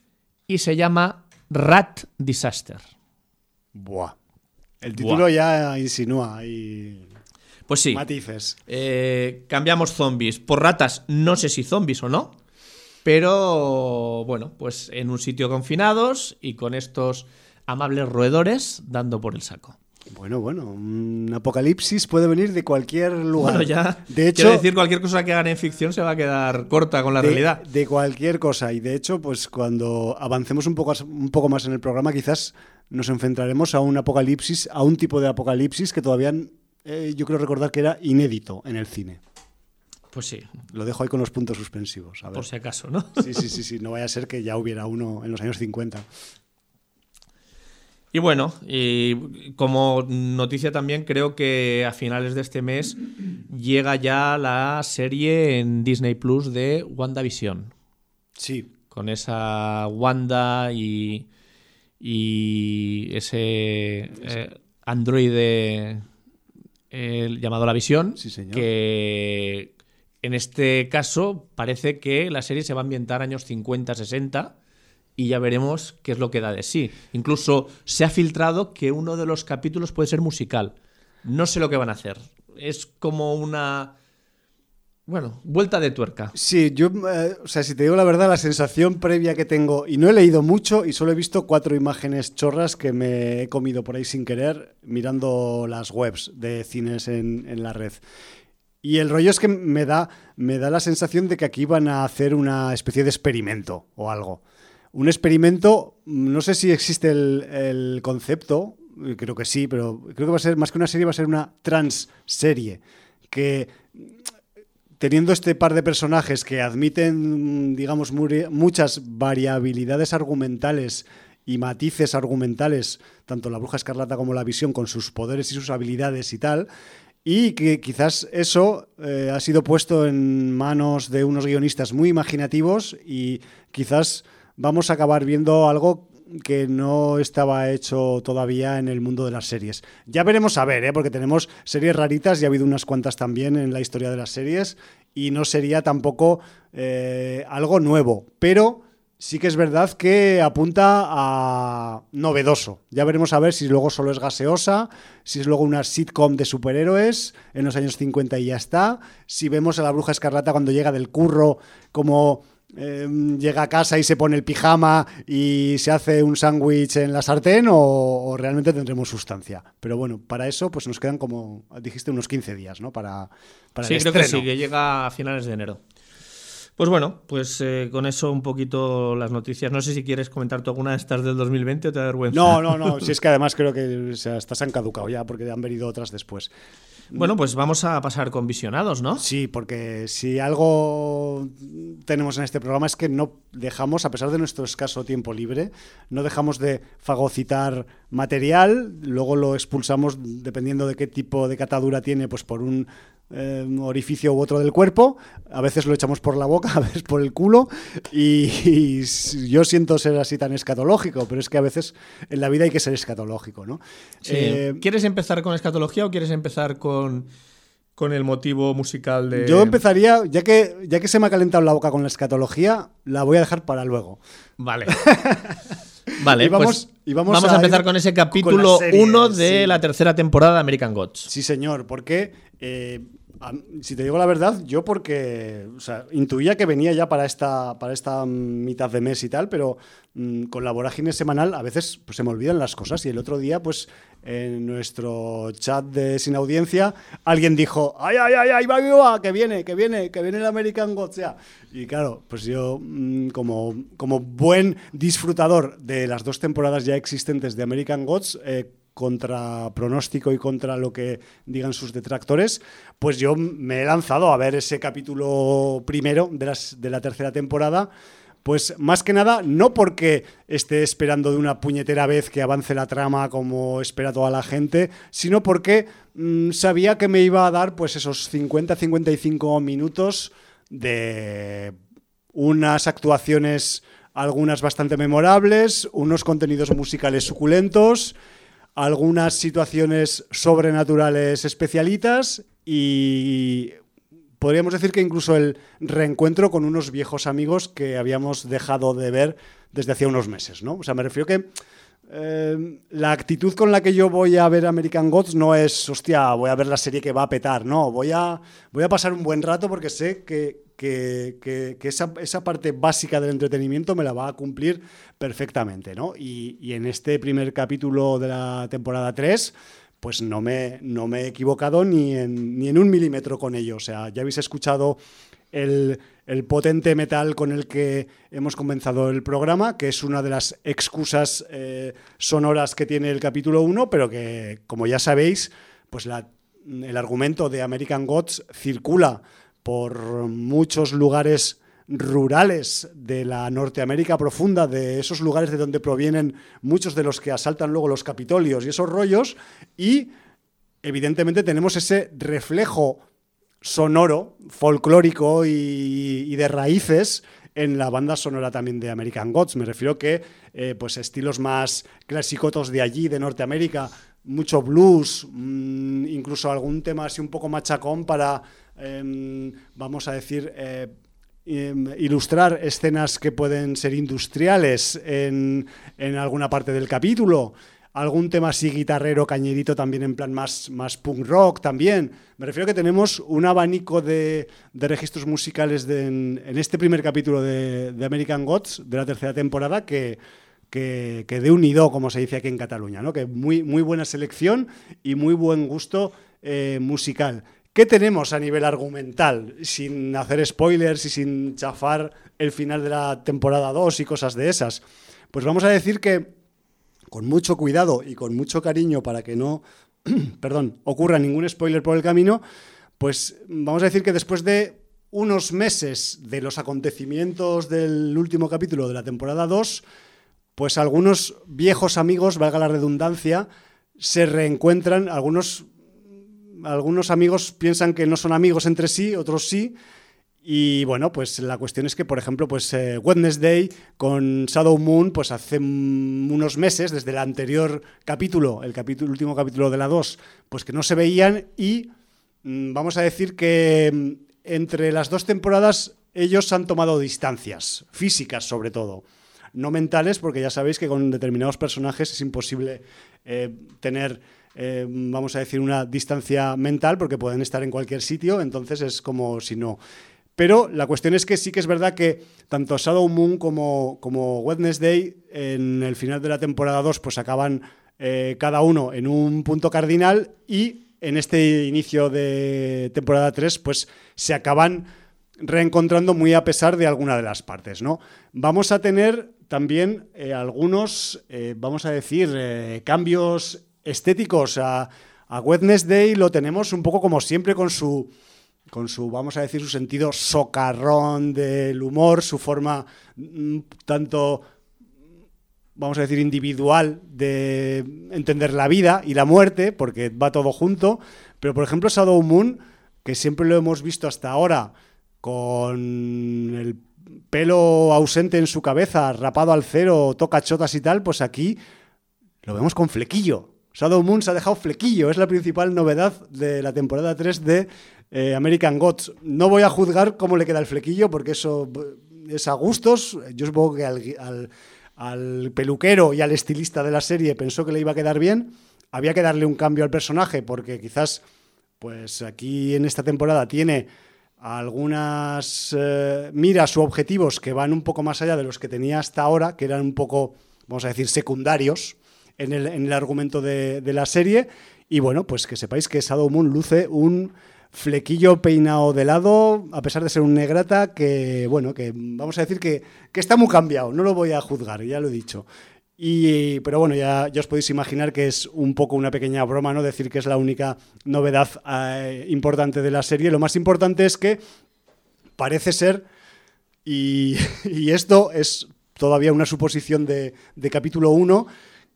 y se llama Rat Disaster. Buah. El título Buah. ya insinúa ahí Pues sí, matices. eh, cambiamos zombies por ratas, no sé si zombies o no, pero bueno, pues en un sitio confinados y con estos amables roedores dando por el saco. Bueno, bueno, un apocalipsis puede venir de cualquier lugar. Bueno, ya. De hecho, quiero decir, cualquier cosa que hagan en ficción se va a quedar corta con la de, realidad. de cualquier cosa. Y de hecho, pues cuando avancemos un poco, un poco más en el programa, quizás nos enfrentaremos a un apocalipsis, a un tipo de apocalipsis que todavía eh, yo creo recordar que era inédito en el cine. Pues sí, Lo dejo ahí con los puntos suspensivos. A ver. por si acaso, ¿no? Sí, sí, sí, sí. No vaya a ser que ya hubiera uno en los años 50. Y bueno, y como noticia también creo que a finales de este mes llega ya la serie en Disney Plus de WandaVision. Sí, Con esa Wanda y, y ese eh, androide eh, llamado La Visión. Sí, señor. Que en este caso parece que la serie se va a ambientar años 50-60 y ya veremos qué es lo que da de sí. Incluso se ha filtrado que uno de los capítulos puede ser musical. No sé lo que van a hacer. Es como una. Bueno, vuelta de tuerca. Sí, yo, eh, o sea, si te digo la verdad, la sensación previa que tengo, y no he leído mucho y solo he visto cuatro imágenes chorras que me he comido por ahí sin querer mirando las webs de cines en, en la red. Y el rollo es que me da, me da la sensación de que aquí van a hacer una especie de experimento o algo. Un experimento, no sé si existe el, concepto, creo que sí, pero creo que va a ser, más que una serie, va a ser una transserie. Que teniendo este par de personajes que admiten, digamos, muchas variabilidades argumentales y matices argumentales, tanto la bruja escarlata como la visión, con sus poderes y sus habilidades y tal, y que quizás eso eh, ha sido puesto en manos de unos guionistas muy imaginativos y quizás vamos a acabar viendo algo que no estaba hecho todavía en el mundo de las series. Ya veremos a ver, ¿eh? porque tenemos series raritas y ha habido unas cuantas también en la historia de las series y no sería tampoco eh, algo nuevo, pero sí que es verdad que apunta a novedoso. Ya veremos a ver si luego solo es gaseosa, si es luego una sitcom de superhéroes en los años 50 y ya está, si vemos a la bruja escarlata cuando llega del curro como eh, llega a casa y se pone el pijama y se hace un sándwich en la sartén o, o realmente tendremos sustancia. Pero bueno, para eso pues nos quedan como, dijiste, unos 15 días, ¿no? Para, para Sí, el creo que estreno. sí, que llega a finales de enero. Pues bueno, pues eh, con eso un poquito las noticias. No sé si quieres comentar tú alguna de estas del 2020 o te da vergüenza. No, no, no. Si es que además creo que o sea, estas han caducado ya porque han venido otras después. Bueno, pues vamos a pasar con visionados, ¿no? Sí, porque si algo tenemos en este programa es que no dejamos, a pesar de nuestro escaso tiempo libre, no dejamos de fagocitar material, luego lo expulsamos dependiendo de qué tipo de catadura tiene, pues por un eh, orificio u otro del cuerpo, a veces lo echamos por la boca, a veces por el culo, y, y yo siento ser así tan escatológico, pero es que a veces en la vida hay que ser escatológico, ¿no? Sí. Eh, ¿Quieres empezar con escatología o quieres empezar con, con el motivo musical de. Yo empezaría, ya que, ya que se me ha calentado la boca con la escatología, la voy a dejar para luego. Vale. Vale, Y vamos- pues y vamos a, a empezar con ese capítulo serie, 1 de sí. la tercera temporada de American Gods. Sí, señor, porque eh, si te digo la verdad, yo porque o sea, intuía que venía ya para esta, para esta mitad de mes y tal, pero mm, con la vorágine semanal a veces pues, se me olvidan las cosas. Y el otro día, pues en nuestro chat de Sin Audiencia, alguien dijo: ¡Ay, ay, ay, ay, va, va, que viene, que viene, que viene el American Gods! Y claro, pues yo, mm, como, como buen disfrutador de las dos temporadas ya existentes de American Gods, eh, contra pronóstico y contra lo que digan sus detractores, pues yo me he lanzado a ver ese capítulo primero de, la tercera temporada. Pues más que nada, no porque esté esperando de una puñetera vez que avance la trama como espera toda la gente, sino porque mm, sabía que me iba a dar pues esos 50-55 minutos de unas actuaciones, algunas bastante memorables, unos contenidos musicales suculentos algunas situaciones sobrenaturales especialitas y podríamos decir que incluso el reencuentro con unos viejos amigos que habíamos dejado de ver desde hacía unos meses, ¿no? O sea, me refiero que eh, la actitud con la que yo voy a ver American Gods no es, hostia, voy a ver la serie que va a petar, no, voy a, voy a pasar un buen rato porque sé que, que, esa, parte básica del entretenimiento me la va a cumplir perfectamente, ¿no? Y, en este primer capítulo de la temporada 3 pues no me, no me he equivocado ni en, ni en un milímetro con ello. O sea, ya habéis escuchado el, potente metal con el que hemos comenzado el programa, que es una de las excusas eh, sonoras que tiene el capítulo 1, pero que, como ya sabéis, pues el argumento de American Gods circula por muchos lugares rurales de la Norteamérica profunda, de esos lugares de donde provienen muchos de los que asaltan luego los capitolios y esos rollos, y evidentemente tenemos ese reflejo sonoro, folclórico y, de raíces en la banda sonora también de American Gods. Me refiero que eh, pues estilos más clasicotos de allí, de Norteamérica, mucho blues, mm, incluso algún tema así un poco machacón para, em, vamos a decir, eh, em, ilustrar escenas que pueden ser industriales en, en alguna parte del capítulo algún tema así guitarrero, cañerito también en plan más, más punk rock también. Me refiero a que tenemos un abanico de, registros musicales en, este primer capítulo de, American Gods, de la tercera temporada, que, que, de unido, como se dice aquí en Cataluña, ¿no? que muy, muy buena selección y muy buen gusto eh, musical. ¿Qué tenemos a nivel argumental? Sin hacer spoilers y sin chafar el final de la temporada 2 y cosas de esas. Pues vamos a decir que con mucho cuidado y con mucho cariño para que no, perdón, ocurra ningún spoiler por el camino, pues vamos a decir que después de unos meses de los acontecimientos del último capítulo de la temporada 2, pues algunos viejos amigos, valga la redundancia, se reencuentran, algunos, algunos amigos piensan que no son amigos entre sí, otros sí, y bueno, pues la cuestión es que, por ejemplo, pues eh, Wednesday con Shadow Moon, pues hace unos meses, desde el anterior capítulo, el capítulo, último capítulo de la 2, pues que no se veían y mm, vamos a decir que mm, entre las dos temporadas ellos han tomado distancias, físicas sobre todo, no mentales, porque ya sabéis que con determinados personajes es imposible eh, tener eh, vamos a decir, una distancia mental porque pueden estar en cualquier sitio, entonces es como si no. Pero la cuestión es que sí que es verdad que tanto Shadow Moon como, como Wednesday en el final de la temporada 2 pues acaban eh, cada uno en un punto cardinal y en este inicio de temporada 3 pues se acaban reencontrando muy a pesar de alguna de las partes. ¿no? Vamos a tener también eh, algunos, vamos a decir, cambios estéticos. A, a Wednesday lo tenemos un poco como siempre con su con su, vamos a decir, su sentido socarrón del humor, su forma mm, tanto, vamos a decir, individual de entender la vida y la muerte, porque va todo junto. Pero, por ejemplo, Shadow Moon, que siempre lo hemos visto hasta ahora con el pelo ausente en su cabeza, rapado al cero, toca chotas y tal, pues aquí lo vemos con flequillo. Shadow Moon se ha dejado flequillo, es la principal novedad de la temporada 3 de eh, American Gods. No voy a juzgar cómo le queda el flequillo, porque eso es a gustos. Yo supongo que al, peluquero y al estilista de la serie pensó que le iba a quedar bien. Había que darle un cambio al personaje, porque quizás pues aquí en esta temporada tiene algunas eh, miras u objetivos que van un poco más allá de los que tenía hasta ahora, que eran un poco, vamos a decir, secundarios en el, argumento de, la serie. Y bueno, pues que sepáis que Shadow Moon luce un flequillo peinado de lado, a pesar de ser un negrata, que bueno, que vamos a decir que, que está muy cambiado, no lo voy a juzgar, ya lo he dicho. Y, pero bueno, ya, ya, os podéis imaginar que es un poco una pequeña broma, ¿no? Decir que es la única novedad eh, importante de la serie. Lo más importante es que parece ser, y, esto es todavía una suposición de, de capítulo 1,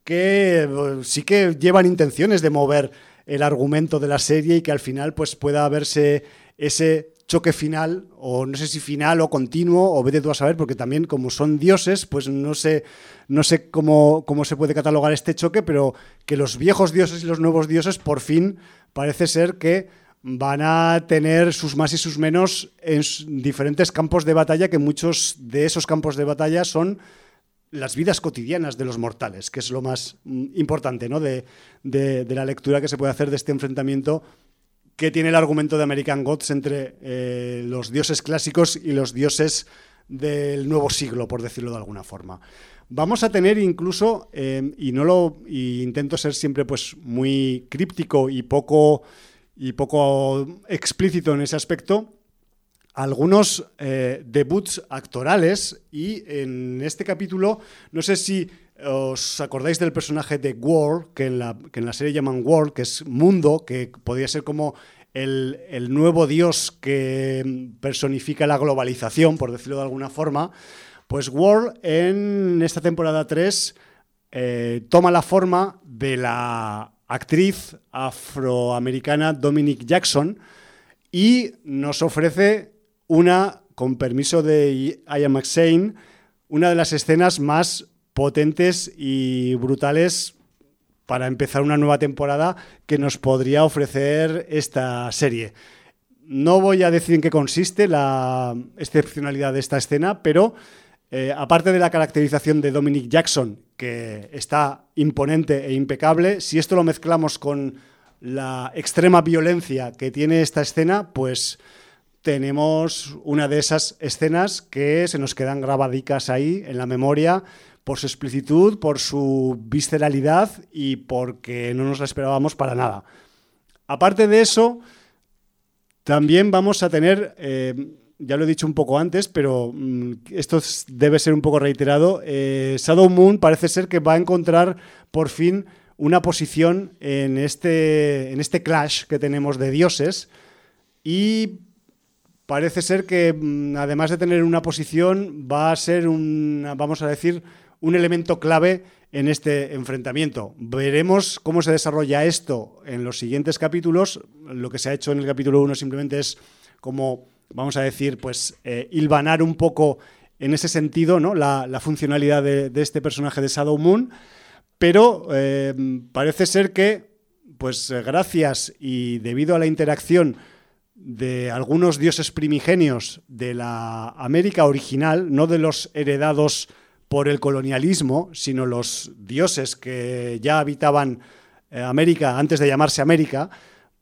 que eh, sí que llevan intenciones de mover el argumento de la serie y que al final pues pueda verse ese choque final, o no sé si final o continuo, o vete tú a saber, porque también como son dioses, pues no sé, no sé cómo, cómo se puede catalogar este choque, pero que los viejos dioses y los nuevos dioses por fin parece ser que van a tener sus más y sus menos en diferentes campos de batalla, que muchos de esos campos de batalla son las vidas cotidianas de los mortales, que es lo más mm, importante ¿no? de, de, la lectura que se puede hacer de este enfrentamiento que tiene el argumento de American Gods entre eh, los dioses clásicos y los dioses del nuevo siglo, por decirlo de alguna forma. Vamos a tener incluso, eh, y no lo intento ser siempre pues muy críptico y poco, y poco explícito en ese aspecto, algunos eh, debuts actorales y en este capítulo, no sé si ¿Os acordáis del personaje de World, que en, la, que en la serie llaman World, que es mundo, que podría ser como el, nuevo dios que personifica la globalización, por decirlo de alguna forma? Pues World en esta temporada 3 eh, toma la forma de la actriz afroamericana Dominic Jackson y nos ofrece una, con permiso de Ian McShane, una de las escenas más potentes y brutales para empezar una nueva temporada que nos podría ofrecer esta serie. No voy a decir en qué consiste la excepcionalidad de esta escena, pero eh, aparte de la caracterización de Dominic Jackson, que está imponente e impecable, si esto lo mezclamos con la extrema violencia que tiene esta escena, pues tenemos una de esas escenas que se nos quedan grabadicas ahí en la memoria por su explicitud, por su visceralidad y porque no nos la esperábamos para nada. Aparte de eso, también vamos a tener, eh, ya lo he dicho un poco antes, pero mm, esto debe ser un poco reiterado, eh, Shadow Moon parece ser que va a encontrar por fin una posición en este, en este clash que tenemos de dioses y parece ser que mm, además de tener una posición va a ser un, vamos a decir, un elemento clave en este enfrentamiento. Veremos cómo se desarrolla esto en los siguientes capítulos. Lo que se ha hecho en el capítulo 1 simplemente es como, vamos a decir, pues eh, hilvanar un poco en ese sentido ¿no? la, funcionalidad de, este personaje de Shadow Moon, pero eh, parece ser que, pues gracias y debido a la interacción de algunos dioses primigenios de la América original, no de los heredados por el colonialismo, sino los dioses que ya habitaban eh, América antes de llamarse América,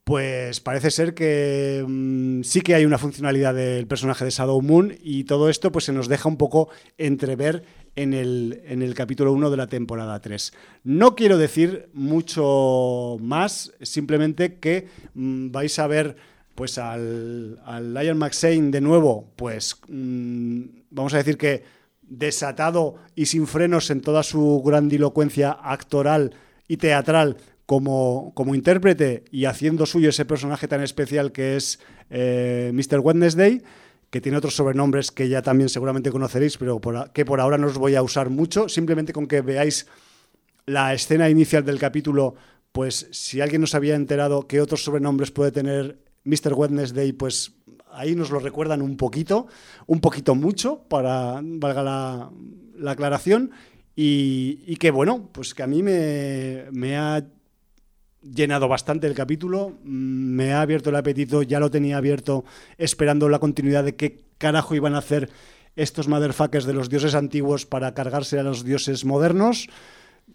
pues parece ser que mm, sí que hay una funcionalidad del personaje de Shadow Moon y todo esto pues se nos deja un poco entrever en el, en el capítulo 1 de la temporada 3. No quiero decir mucho más, simplemente que mm, vais a ver pues al, al Lion McShane de nuevo, pues mm, vamos a decir que desatado y sin frenos en toda su grandilocuencia actoral y teatral como, como intérprete y haciendo suyo ese personaje tan especial que es eh, Mr. Wednesday, que tiene otros sobrenombres que ya también seguramente conoceréis, pero que por ahora no os voy a usar mucho, simplemente con que veáis la escena inicial del capítulo, pues si alguien nos había enterado qué otros sobrenombres puede tener Mr. Wednesday, pues ahí nos lo recuerdan un poquito, un poquito mucho, para valga la, aclaración, y, que bueno, pues que a mí me, ha llenado bastante el capítulo, me ha abierto el apetito, ya lo tenía abierto esperando la continuidad de qué carajo iban a hacer estos motherfuckers de los dioses antiguos para cargarse a los dioses modernos.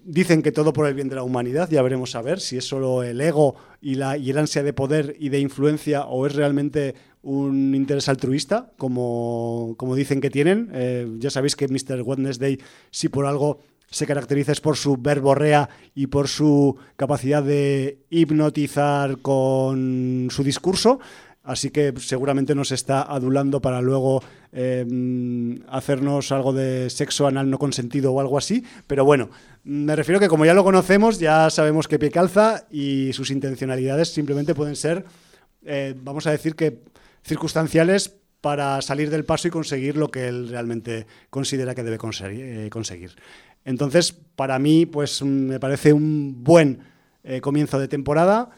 Dicen que todo por el bien de la humanidad, ya veremos a ver si es solo el ego y, la, y el ansia de poder y de influencia o es realmente un interés altruista, como, como dicen que tienen. Eh, ya sabéis que Mr. Wednesday, si por algo se caracteriza es por su verborrea y por su capacidad de hipnotizar con su discurso. Así que seguramente nos está adulando para luego eh, hacernos algo de sexo anal no consentido o algo así. Pero bueno, me refiero que como ya lo conocemos, ya sabemos qué pie calza y sus intencionalidades simplemente pueden ser, eh, vamos a decir que circunstanciales para salir del paso y conseguir lo que él realmente considera que debe eh, conseguir. Entonces, para mí, pues me parece un buen comienzo de temporada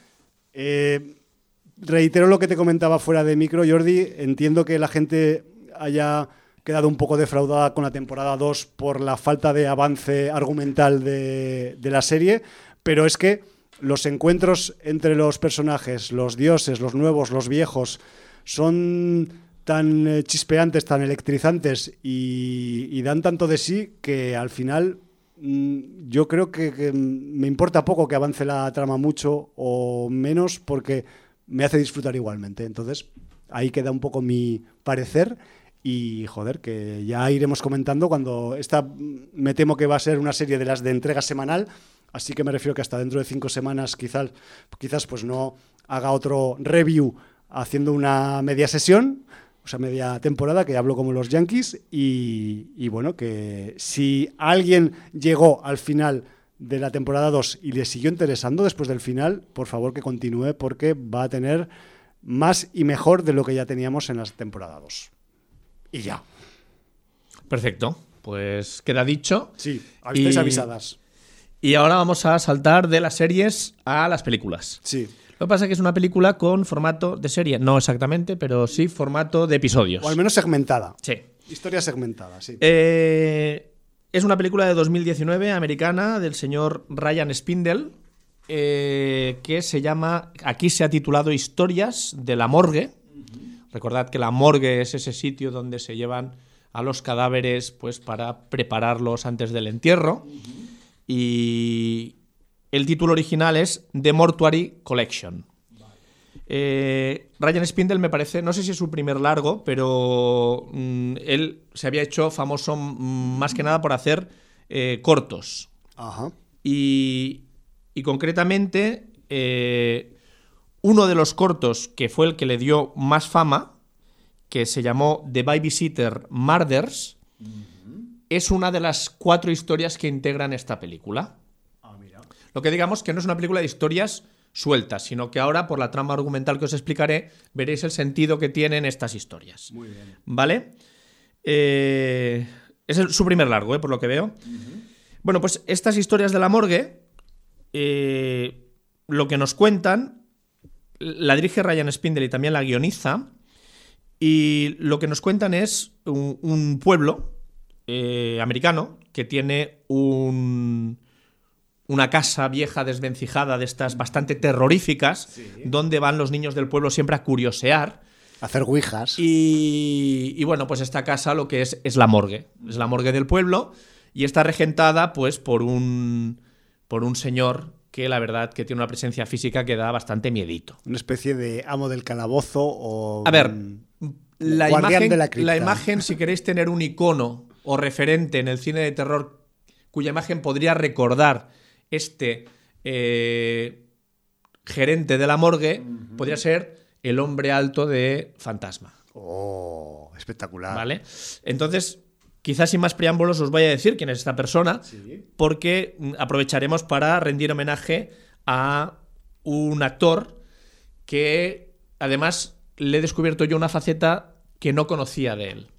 reitero lo que te comentaba fuera de micro, Jordi. Entiendo que la gente haya quedado un poco defraudada con la temporada 2 por la falta de avance argumental de, la serie, pero es que los encuentros entre los personajes, los dioses, los nuevos, los viejos, son tan eh, chispeantes, tan electrizantes y, dan tanto de sí que al final mm, yo creo que me importa poco que avance la trama mucho o menos porque me hace disfrutar igualmente. Entonces, ahí queda un poco mi parecer y joder, que ya iremos comentando cuando esta me temo que va a ser una serie de las de entrega semanal, así que me refiero que hasta dentro de cinco semanas quizás, quizás pues no haga otro review haciendo una media sesión, o sea, media temporada, que hablo como los Yankees, y, y bueno, que si alguien llegó al final de la temporada 2 y le siguió interesando después del final, por favor que continúe porque va a tener más y mejor de lo que ya teníamos en la temporada 2. Y ya. Perfecto. Pues queda dicho. Sí, estáis avisadas. Y ahora vamos a saltar de las series a las películas. Sí. Lo que pasa es que es una película con formato de serie, no exactamente, pero sí formato de episodios. O al menos segmentada. Sí. Historia segmentada, sí. Eh, es una película de 2019 americana del señor Ryan Spindle eh, que se llama, aquí se ha titulado Historias de la morgue. Recordad que la morgue es ese sitio donde se llevan a los cadáveres pues para prepararlos antes del entierro. Y el título original es The Mortuary Collection. Eh, Ryan Spindle me parece, no sé si es su primer largo, pero mm, él se había hecho famoso mm, más que nada por hacer eh, cortos. Y, concretamente, eh, uno de los cortos que fue el que le dio más fama, que se llamó The Babysitter Murders, es una de las cuatro historias que integran esta película. Ah, Lo que digamos que no es una película de historias sueltas, sino que ahora, por la trama argumental que os explicaré, veréis el sentido que tienen estas historias. Muy bien. ¿Vale? Eh, es su primer largo, eh, por lo que veo. Bueno, pues estas historias de la morgue, eh, lo que nos cuentan, la dirige Ryan Spindle y también la guioniza, y lo que nos cuentan es un pueblo americano que tiene un una casa vieja desvencijada de estas bastante terroríficas, donde van los niños del pueblo siempre a curiosear. hacer ouijas. Y, bueno, pues esta casa lo que es es la morgue. Es la morgue del pueblo y está regentada pues por un, por un señor que la verdad que tiene una presencia física que da bastante miedito. Una especie de amo del calabozo o... A ver, la imagen, de la, la imagen, si queréis tener un icono o referente en el cine de terror cuya imagen podría recordar este eh, gerente de la morgue podría ser el hombre alto de Fantasma. Oh, espectacular. ¿Vale? Entonces, quizás sin más preámbulos os voy a decir quién es esta persona, porque aprovecharemos para rendir homenaje a un actor que además le he descubierto yo una faceta que no conocía de él.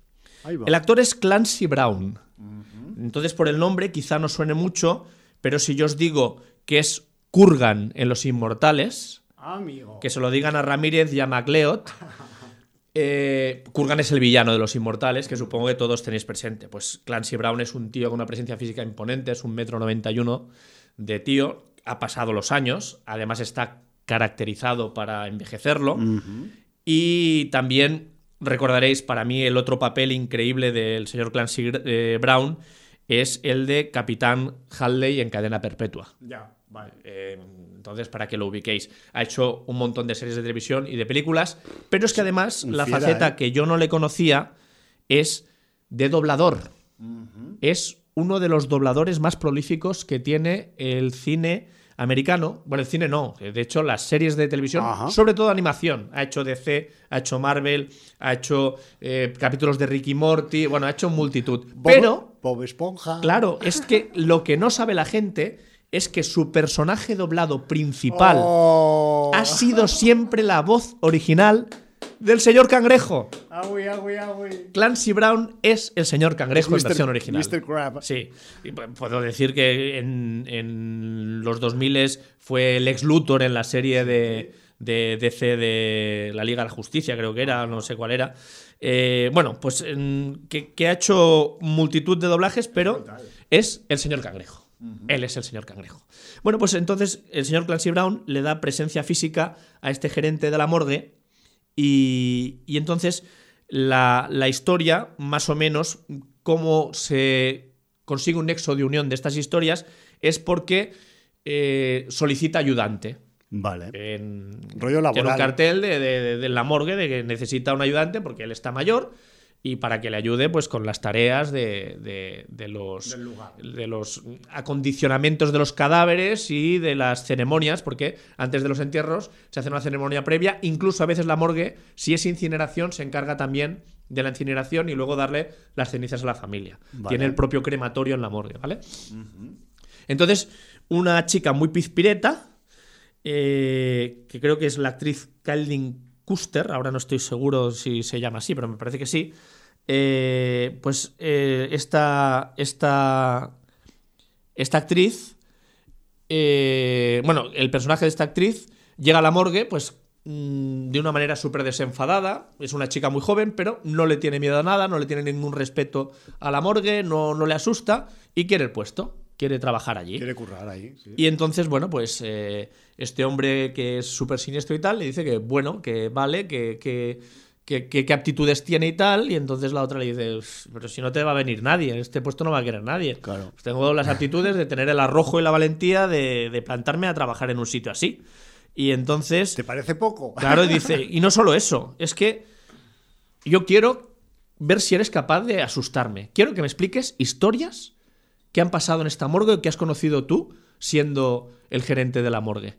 El actor es Clancy Brown. Entonces, por el nombre quizá no suene mucho, pero si yo os digo que es Kurgan en Los Inmortales, que se lo digan a Ramírez y a MacLeod, eh, Kurgan es el villano de Los Inmortales, que supongo que todos tenéis presente. Pues Clancy Brown es un tío con una presencia física imponente, es un metro noventa y uno de tío, ha pasado los años, además está caracterizado para envejecerlo. Y también recordaréis para mí el otro papel increíble del señor Clancy eh, Brown es el de Capitán Halley en cadena perpetua. Ya, vale. Eh, entonces, para que lo ubiquéis, ha hecho un montón de series de televisión y de películas, pero es que además la faceta ¿eh? que yo no le conocía es de doblador. Es uno de los dobladores más prolíficos que tiene el cine americano. Bueno, el cine no, de hecho las series de televisión, Ajá. sobre todo animación. Ha hecho DC, ha hecho Marvel, ha hecho eh, capítulos de Ricky Morty, bueno, ha hecho multitud. Bob- Pero Bob Esponja. Claro, es que lo que no sabe la gente es que su personaje doblado principal Oh. ha sido siempre la voz original del señor Cangrejo. Agüi, agüi, agüi. Clancy Brown es el señor Cangrejo en versión original. Mr. Crab. Sí, y pu- puedo decir que en, en los 2000 fue el ex Luthor en la serie de, de DC de la Liga de la Justicia, creo que era, no sé cuál era. Eh, bueno, pues en- que, que ha hecho multitud de doblajes, pero es el señor Cangrejo. Él es el señor Cangrejo. Bueno, pues entonces el señor Clancy Brown le da presencia física a este gerente de la morgue y, y entonces la, la historia, más o menos, cómo se consigue un nexo de unión de estas historias, es porque eh, solicita ayudante. Vale. En, Rollo un laboral. cartel de, de- de- de la morgue de que necesita un ayudante porque él está mayor y para que le ayude pues con las tareas de, de- de los de los acondicionamientos de los cadáveres y de las ceremonias porque antes de los entierros se hace una ceremonia previa. Incluso a veces la morgue si es incineración se encarga también de la incineración y luego darle las cenizas a la familia. Vale. tiene el propio crematorio en la morgue vale entonces una chica muy pizpireta eh, que creo que es la actriz Caldin Custer, ahora no estoy seguro si se llama así, pero me parece que sí. eh, pues eh, esta, esta, esta actriz, eh, bueno, el personaje de esta actriz llega a la morgue, pues mm, de una manera súper desenfadada. Es una chica muy joven, pero no le tiene miedo a nada, no le tiene ningún respeto a la morgue, no, no le asusta y quiere el puesto, quiere trabajar allí. Quiere currar ahí. sí. Y entonces, bueno, pues eh, este hombre que es súper siniestro y tal, le dice que, bueno, que vale, que, que, que- que- qué aptitudes tiene y tal. Y entonces la otra le dice, "Pues, pero si no te va a venir nadie, en este puesto no va a querer nadie. Claro. Pues tengo las aptitudes de tener el arrojo y la valentía de, de plantarme a trabajar en un sitio así. Y entonces... ¿Te parece poco? Claro, y dice, y no solo eso, es que yo quiero ver si eres capaz de asustarme. Quiero que me expliques historias que han pasado en esta morgue que has conocido tú siendo el gerente de la morgue.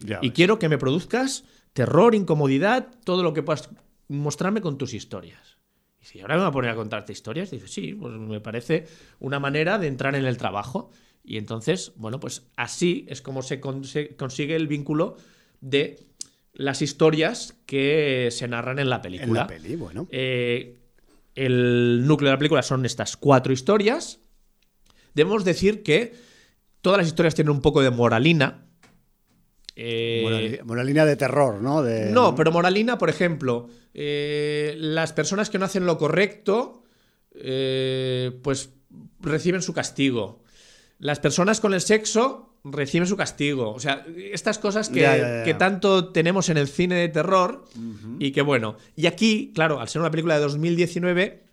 Ya Y ves. quiero que me produzcas terror, incomodidad, todo lo que puedas mostrarme con tus historias. Y si ahora me voy a poner a contarte historias, dice, sí, pues me parece una manera de entrar en el trabajo. Y entonces, bueno, pues así es como se, con- se consigue el vínculo de las historias que se narran en la En película. la peli, bueno. Eh, el núcleo de la película son estas cuatro historias. Debemos decir que todas las historias tienen un poco de moralina. Eh, Morali- moralina de terror, ¿no? De, no, pero moralina, por ejemplo, eh, las personas que no hacen lo correcto, eh, pues reciben su castigo. Las personas con el sexo reciben su castigo. O sea, estas cosas que, Ya, ya, ya. que tanto tenemos en el cine de terror y que bueno. Y aquí, claro, al ser una película de 2019,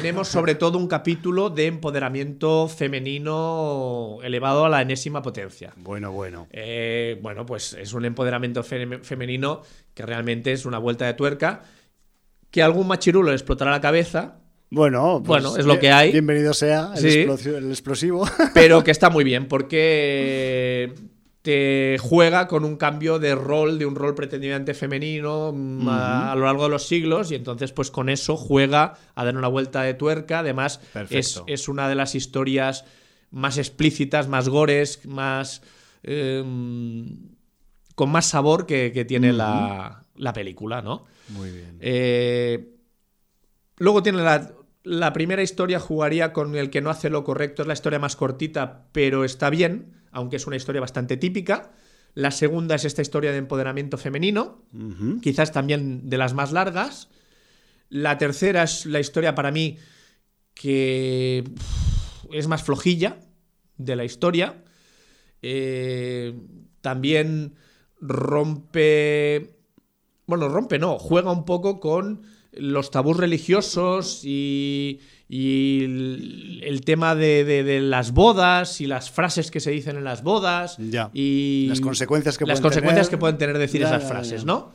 tenemos sobre todo un capítulo de empoderamiento femenino elevado a la enésima potencia. Bueno, bueno. Eh, bueno, pues es un empoderamiento fe- femenino que realmente es una vuelta de tuerca. Que algún machirulo le explotará la cabeza, Bueno, pues, Bueno, es lo que hay. Bienvenido sea el, Sí. explosi- el explosivo. pero que está muy bien porque te juega con un cambio de rol, de un rol pretendidamente femenino mm, a, a lo largo de los siglos y entonces pues con eso juega a dar una vuelta de tuerca. Además es, es una de las historias más explícitas, más gores, más... eh, con más sabor que, que tiene la, la película, ¿no? Muy bien. Eh, luego tiene la, la primera historia, jugaría con el que no hace lo correcto, es la historia más cortita, pero está bien, aunque es una historia bastante típica. La segunda es esta historia de empoderamiento femenino, quizás también de las más largas. La tercera es la historia para mí que es más flojilla de la historia. Eh, también rompe. Bueno, rompe no, juega un poco con los tabús religiosos y, y el, el tema de, de- de las bodas y las frases que se dicen en las bodas Ya. y Las consecuencias que las pueden consecuencias tener. que pueden tener decir Ya, esas ya, frases. ¿no?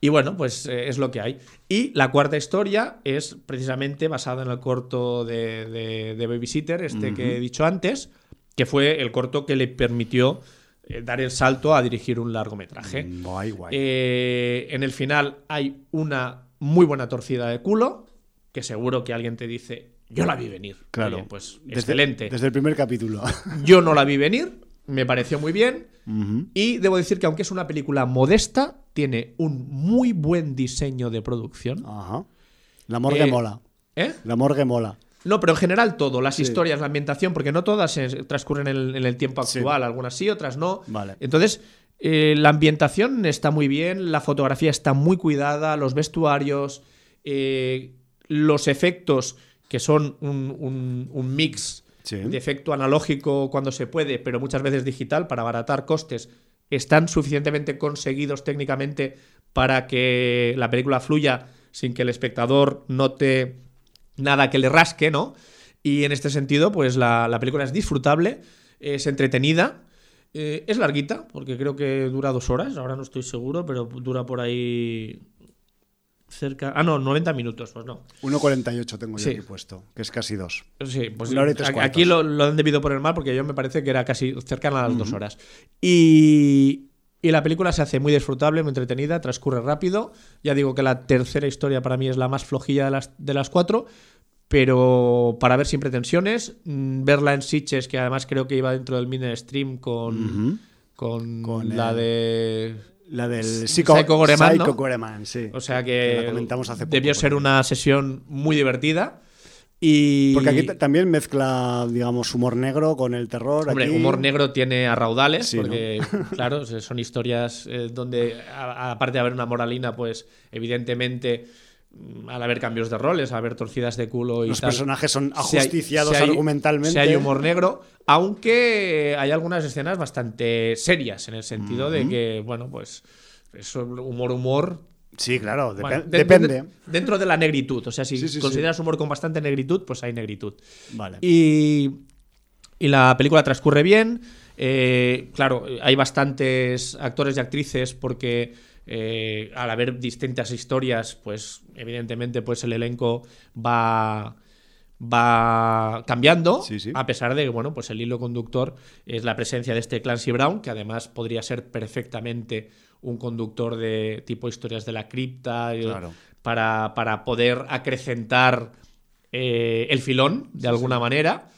Y bueno, pues eh, es lo que hay. Y la cuarta historia es precisamente basada en el corto de, de- Babysitter, este que he dicho antes, que fue el corto que le permitió eh, dar el salto a dirigir un largometraje. Guay, guay. Eh, en el final hay una muy buena torcida de culo, que seguro que alguien te dice, yo la vi venir. claro. Oye, pues Desde- excelente. Desde el primer capítulo. Yo no la vi venir, me pareció muy bien. Y debo decir que aunque es una película modesta, tiene un muy buen diseño de producción. Ajá. La morgue Eh, mola. ¿Eh? La morgue mola. No, pero en general todo, las Sí. historias, la ambientación, porque no todas se transcurren en el, en el tiempo Sí. actual, algunas sí, otras no. Vale. Entonces, eh, la ambientación está muy bien, la fotografía está muy cuidada, los vestuarios, eh, los efectos, que son un, un- un mix Sí. de efecto analógico cuando se puede, pero muchas veces digital para abaratar costes, están suficientemente conseguidos técnicamente para que la película fluya sin que el espectador note nada que le rasque, ¿no? Y en este sentido, pues la, la película es disfrutable, es entretenida, eh, es larguita, porque creo que dura dos horas, ahora no estoy seguro, pero dura por ahí cerca... Ah, no, 90 minutos, pues no. 1.48 tengo yo Sí. aquí puesto, que es casi dos. Sí, pues aquí lo, lo han debido poner mal porque yo me parece que era casi cercana a las dos horas. Y, y la película se hace muy disfrutable, muy entretenida, transcurre rápido. Ya digo que la tercera historia para mí es la más flojilla de las, de las cuatro, pero para ver sin pretensiones, mm, verla en Sitges, que además creo que iba dentro del mini stream con, con, Con la el- de... La del Psycho Psycho, Goreman, ¿no? Psycho Goreman, sí. O sea Que que la comentamos hace poco, debió ser una sesión muy divertida. Y... Porque aquí también mezcla, digamos, humor negro con el terror. Hombre, aquí. humor negro tiene a raudales, Sí, ¿no? porque, claro, son historias eh, donde, a- aparte de haber una moralina, pues, evidentemente, al haber cambios de roles, al haber torcidas de culo y Los tal, personajes son si hay- ajusticiados si hay- argumentalmente. si hay humor negro, aunque hay algunas escenas bastante serias, en el sentido de que, bueno, pues, humor, humor. Sí, claro, depe- bueno, de- depende. de- dentro de la negritud. O sea, si Sí, sí, consideras humor con bastante negritud, pues hay negritud. Vale. Y, y la película transcurre bien. Eh, claro, hay bastantes actores y actrices porque eh, al haber distintas historias, pues evidentemente pues el elenco va va cambiando Sí, sí. a pesar de que bueno pues el hilo conductor es la presencia de este Clancy Brown que además podría ser perfectamente un conductor de tipo historias de la cripta eh, Claro. para, para poder acrecentar eh, el filón de alguna manera.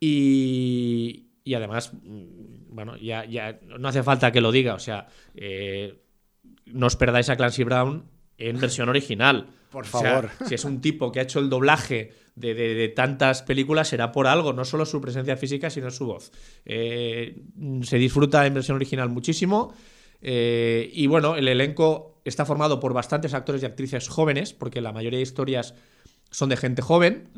Y, y además, mm, bueno, ya, ya no hace falta que lo diga, o sea, eh, no os perdáis a Clancy Brown en versión original. Por O sea, favor. si es un tipo que ha hecho el doblaje de, de- de tantas películas, será por algo, no solo su presencia física, sino su voz. Eh, se disfruta en versión original muchísimo. eh, y bueno, el elenco está formado por bastantes actores y actrices jóvenes, porque la mayoría de historias son de gente joven.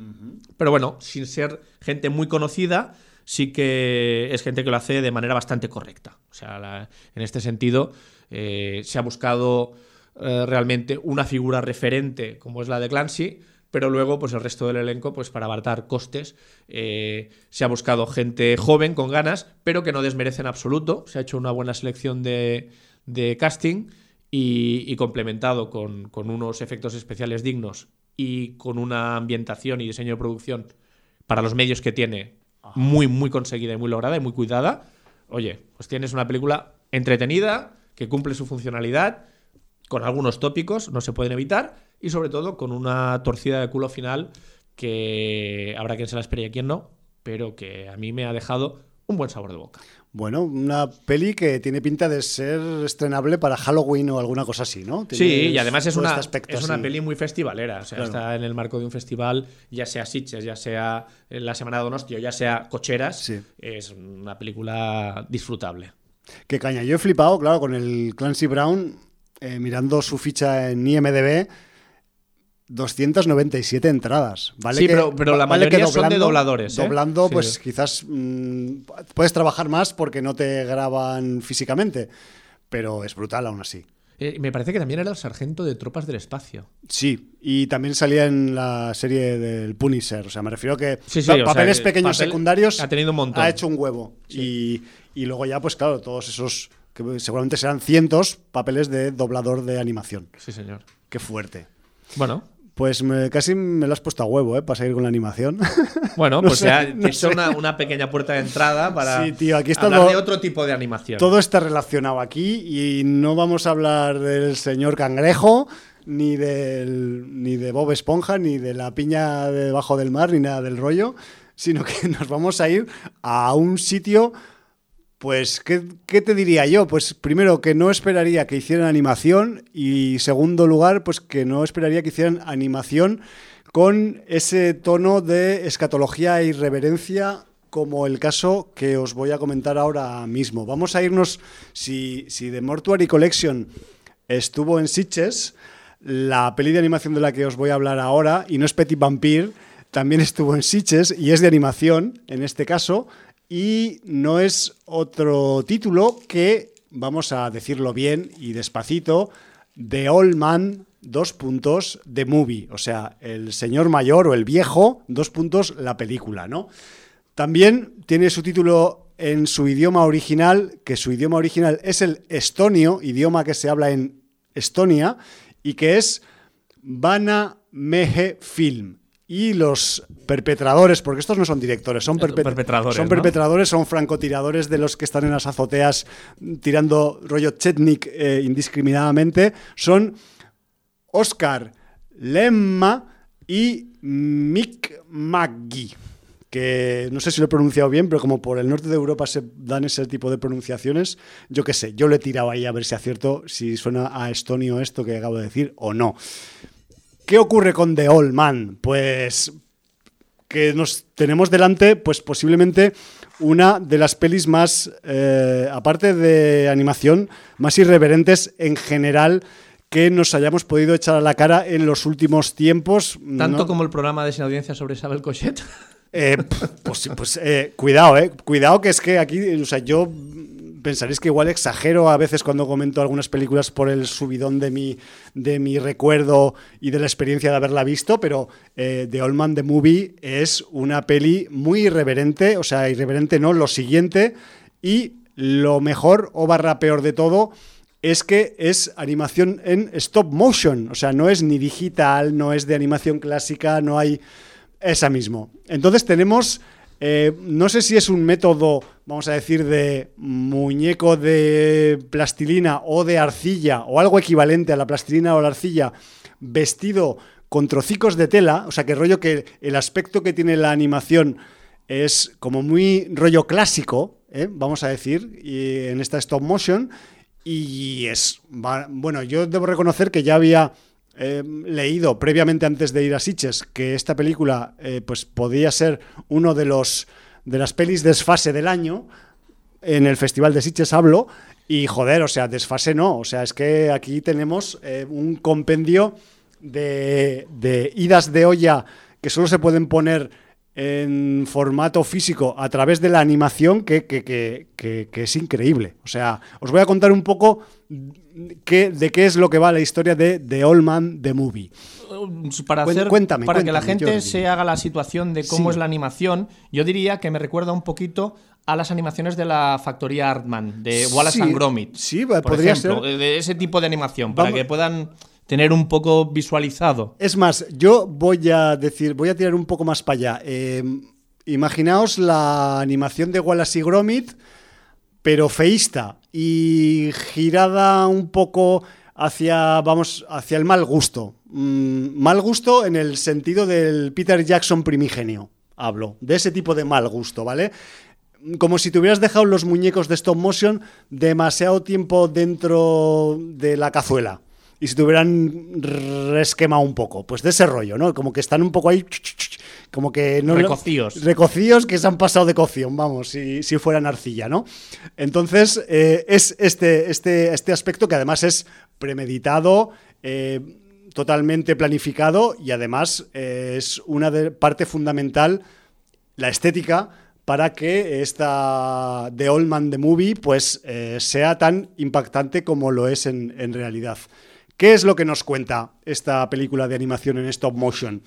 Pero bueno, sin ser gente muy conocida, sí que es gente que lo hace de manera bastante correcta. O sea, la- en este sentido, eh, se ha buscado eh, realmente una figura referente como es la de Clancy, pero luego, pues el resto del elenco, pues para abaratar costes, eh, se ha buscado gente joven con ganas, pero que no desmerece en absoluto. Se ha hecho una buena selección de, de casting y, y complementado con, con unos efectos especiales dignos y con una ambientación y diseño de producción para los medios que tiene muy, muy conseguida y muy lograda y muy cuidada. Oye, pues tienes una película entretenida, que cumple su funcionalidad, con algunos tópicos, no se pueden evitar, y sobre todo con una torcida de culo final que habrá quien se la espere y a quien no, pero que a mí me ha dejado un buen sabor de boca. Bueno, una peli que tiene pinta de ser estrenable para Halloween o alguna cosa así, ¿no? Sí, y además es una, este es una peli muy festivalera. O sea, Claro. está en el marco de un festival, ya sea Sitges, ya sea en la Semana de Donosti o ya sea Cocheras. Sí. Es una película disfrutable. Qué caña. Yo he flipado, claro, con el Clancy Brown, eh, mirando su ficha en IMDB. 297 entradas. ¿vale? Sí, que- pero- pero la vale mayoría son de dobladores, ¿eh? Doblando, Sí. pues quizás mm, puedes trabajar más porque no te graban físicamente. Pero es brutal aún así. Eh, me parece que también era el sargento de tropas del espacio. Sí, y también salía en la serie del Punisher. O sea, me refiero a que papeles pequeños secundarios ha tenido un montón. Ha hecho un huevo. Y, y, luego ya, pues claro, todos esos, que seguramente serán cientos, papeles de doblador de animación. Sí, señor. Qué fuerte. Bueno, pues casi me lo has puesto a huevo, ¿eh? Para seguir con la animación. Bueno, pues ya he hecho una, pequeña puerta de entrada para sí, tío, aquí está hablar de otro tipo de animación. Todo está relacionado aquí y no vamos a hablar del señor cangrejo, ni, del, ni de Bob Esponja, ni de la piña debajo del mar, ni nada del rollo, sino que nos vamos a ir a un sitio pues, ¿qué, te diría yo? Pues primero que no esperaría que hicieran animación y segundo lugar, pues que no esperaría que hicieran animación con ese tono de escatología e irreverencia como el caso que os voy a comentar ahora mismo. Vamos a irnos, si, si The Mortuary Collection estuvo en Sitches, la peli de animación de la que os voy a hablar ahora, y no es Petit Vampire, también estuvo en Sitches y es de animación, en este caso, y no es otro título que, vamos a decirlo bien y despacito, The Old Man, dos puntos, The Movie, o sea, el señor mayor o el viejo, dos puntos, la película, ¿no? También tiene su título en su idioma original, que su idioma original es el estonio, idioma que se habla en Estonia, y que es Vana Mehe Film y los perpetradores, porque estos no son directores, son, perpetradores. Son perpetradores, son francotiradores de los que están en las azoteas tirando rollo chetnik eh, indiscriminadamente, son Oscar Lemma y Mick Maggi que no sé si lo he pronunciado bien, pero como por el norte de Europa se dan ese tipo de pronunciaciones, yo qué sé, yo le he tirado ahí a ver si acierto, si suena a estonio esto que acabo de decir o no. ¿Qué ocurre con The Old Man? Pues que nos tenemos delante, pues posiblemente una de las pelis más, eh, aparte de animación, más irreverentes en general que nos hayamos podido echar a la cara en los últimos tiempos. ¿Tanto como el programa de Sin Audiencia sobre Isabel Cochet? Eh, pues, pues eh, cuidado, eh. Cuidado que es que aquí, o sea, yo pensaréis que igual exagero a veces cuando comento algunas películas por el subidón de mi, de mi recuerdo y de la experiencia de haberla visto, pero eh, The Old Man the Movie es una peli muy irreverente, o sea, irreverente no, lo siguiente, y lo mejor o barra peor de todo es que es animación en stop motion, o sea, no es ni digital, no es de animación clásica, no hay esa mismo. Entonces tenemos eh, no sé si es un método, vamos a decir, de muñeco de plastilina o de arcilla o algo equivalente a la plastilina o la arcilla vestido con trocicos de tela, o sea, que rollo que el aspecto que tiene la animación es como muy rollo clásico, ¿eh? vamos a decir, en esta stop motion, y es, bueno, yo debo reconocer que ya había He leído previamente antes de ir a Sitges que esta película eh, pues podía ser uno de los de las pelis desfase del año. En el Festival de Sitges hablo y joder, o sea, desfase no, o sea, es que aquí tenemos eh, un compendio de, de idas de olla que solo se pueden poner en formato físico a través de la animación que, que, es increíble. O sea, os voy a contar un poco qué, de qué es lo que va la historia de The Old Man The Movie. Para, hacer, para que la gente se haga la situación de cómo es la animación, yo diría que me recuerda un poquito a las animaciones de la factoría Artman, de Wallace and Gromit. Sí, podría ser. De ese tipo de animación, para que puedan tener un poco visualizado. Es más, yo voy a decir, voy a tirar un poco más para allá. Em, imaginaos la animación de Wallace y Gromit, pero feísta y girada un poco hacia, vamos, hacia el mal gusto. Mm, mal gusto en el sentido del Peter Jackson primigenio, hablo, de ese tipo de mal gusto, ¿vale? Como si te hubieras dejado los muñecos de stop motion demasiado tiempo dentro de la cazuela y si te hubieran resquemado un poco, pues de ese rollo, ¿no? Como que están un poco ahí, como que no... Recocíos. Recocíos que se han pasado de cocción, vamos, si, si fueran arcilla, ¿no? Entonces, eh, es este, este, este aspecto que además es premeditado, eh, totalmente planificado y además eh, es una parte fundamental, la estética, para que esta The Old Man the Movie pues, eh, sea tan impactante como lo es en, en realidad. ¿Qué es lo que nos cuenta esta película de animación en stop motion?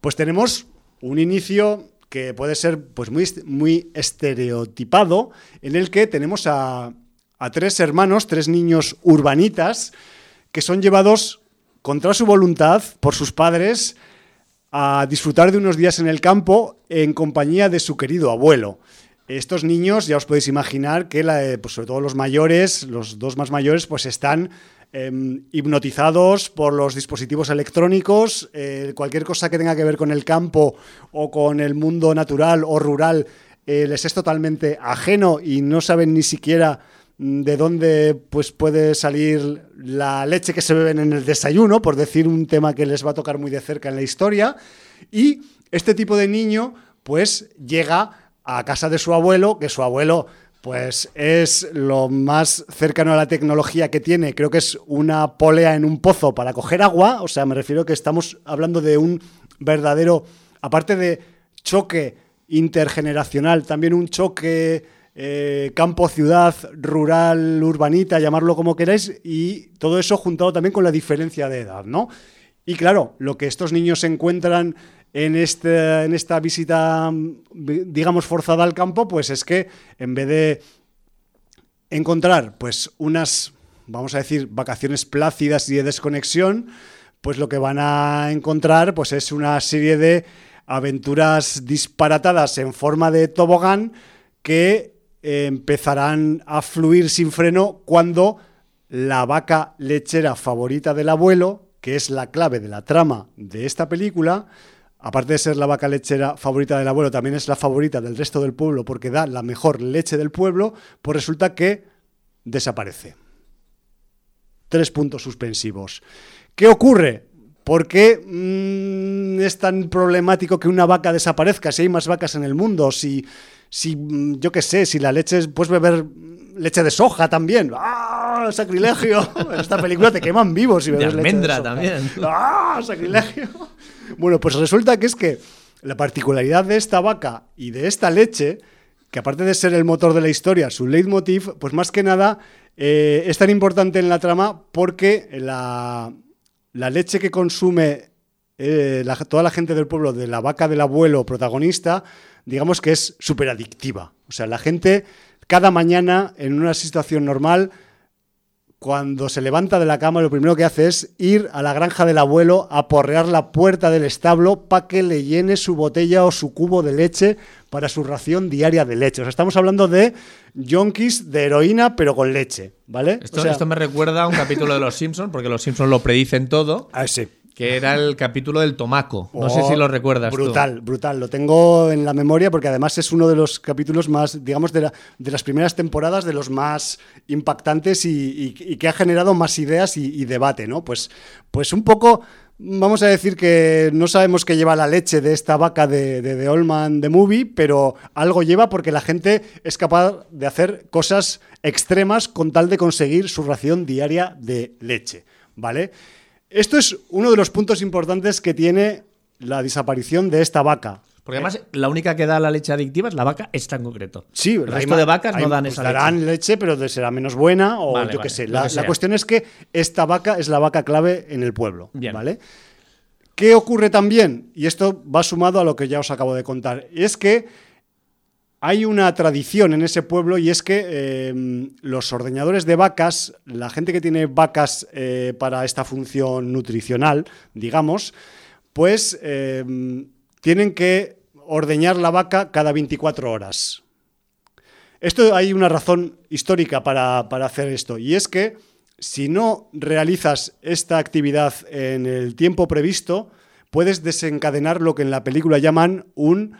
Pues tenemos un inicio que puede ser pues, muy, muy estereotipado, en el que tenemos a, tres hermanos, tres niños urbanitas, que son llevados contra su voluntad por sus padres a disfrutar de unos días en el campo en compañía de su querido abuelo. Estos niños, ya os podéis imaginar que, pues sobre todo los mayores, los dos más mayores, pues están eh, hipnotizados por los dispositivos electrónicos, eh, cualquier cosa que tenga que ver con el campo o con el mundo natural o rural eh, les es totalmente ajeno y no saben ni siquiera mm, de dónde pues, puede salir la leche que se beben en el desayuno, por decir un tema que les va a tocar muy de cerca en la historia. Y este tipo de niño pues llega a casa de su abuelo, que su abuelo pues es lo más cercano a la tecnología que tiene. Creo que es una polea en un pozo para coger agua. O sea, me refiero que estamos hablando de un verdadero, aparte de choque intergeneracional, también un choque eh, campo-ciudad, rural, urbanita, llamarlo como queráis, y todo eso juntado también con la diferencia de edad, ¿no? Y claro, lo que estos niños encuentran en, este, en esta visita, digamos, forzada al campo, pues es que en vez de encontrar pues unas, vamos a decir, vacaciones plácidas y de desconexión, pues lo que van a encontrar pues es una serie de aventuras disparatadas en forma de tobogán que empezarán a fluir sin freno cuando la vaca lechera favorita del abuelo, que es la clave de la trama de esta película, aparte de ser la vaca lechera favorita del abuelo, también es la favorita del resto del pueblo porque da la mejor leche del pueblo, pues resulta que desaparece. Tres puntos suspensivos. ¿Qué ocurre? ¿Por qué mmm, es tan problemático que una vaca desaparezca si hay más vacas en el mundo? Si, si mm, yo qué sé, si la leche, puedes beber leche de soja también. ¡Ah! ¡Sacrilegio! En esta película te queman vivos si bebes de almendra leche de también. ¡Ah! ¡Sacrilegio! Bueno, pues resulta que es que la particularidad de esta vaca y de esta leche, que aparte de ser el motor de la historia, su leitmotiv, pues más que nada eh, es tan importante en la trama porque la, la leche que consume eh, la, toda la gente del pueblo de la vaca del abuelo protagonista, digamos que es súper adictiva. O sea, la gente cada mañana en una situación normal cuando se levanta de la cama, lo primero que hace es ir a la granja del abuelo a porrear la puerta del establo para que le llene su botella o su cubo de leche para su ración diaria de leche. O sea, estamos hablando de yonkis de heroína, pero con leche, ¿vale? Esto, o sea, esto me recuerda a un capítulo de Los Simpsons, porque Los Simpsons lo predicen todo. Ah, sí. Que era el capítulo del tomaco. No sé Oh, si lo recuerdas. tú. Brutal, brutal. Lo tengo en la memoria porque además es uno de los capítulos más, digamos, de, la- de las primeras temporadas, de los más impactantes y, y- y que ha generado más ideas y, y debate, ¿no? Pues, pues un poco, vamos a decir que no sabemos qué lleva la leche de esta vaca de, de The Old Man The Movie, pero algo lleva porque la gente es capaz de hacer cosas extremas con tal de conseguir su ración diaria de leche, ¿vale? Esto es uno de los puntos importantes que tiene la desaparición de esta vaca. Porque además, la única que da la leche adictiva es la vaca esta en concreto. Sí, el resto de vacas hay- no dan pues esa darán leche. leche, pero será menos buena o Vale, yo vale, qué sé. La, cuestión es que esta vaca es la vaca clave en el pueblo, Bien. ¿vale? ¿Qué ocurre también? Y esto va sumado a lo que ya os acabo de contar. Es que hay una tradición en ese pueblo y es que eh, los ordeñadores de vacas, la gente que tiene vacas eh, para esta función nutricional, digamos, pues eh, tienen que ordeñar la vaca cada 24 horas. Esto hay una razón histórica para, para hacer esto, y es que si no realizas esta actividad en el tiempo previsto, puedes desencadenar lo que en la película llaman un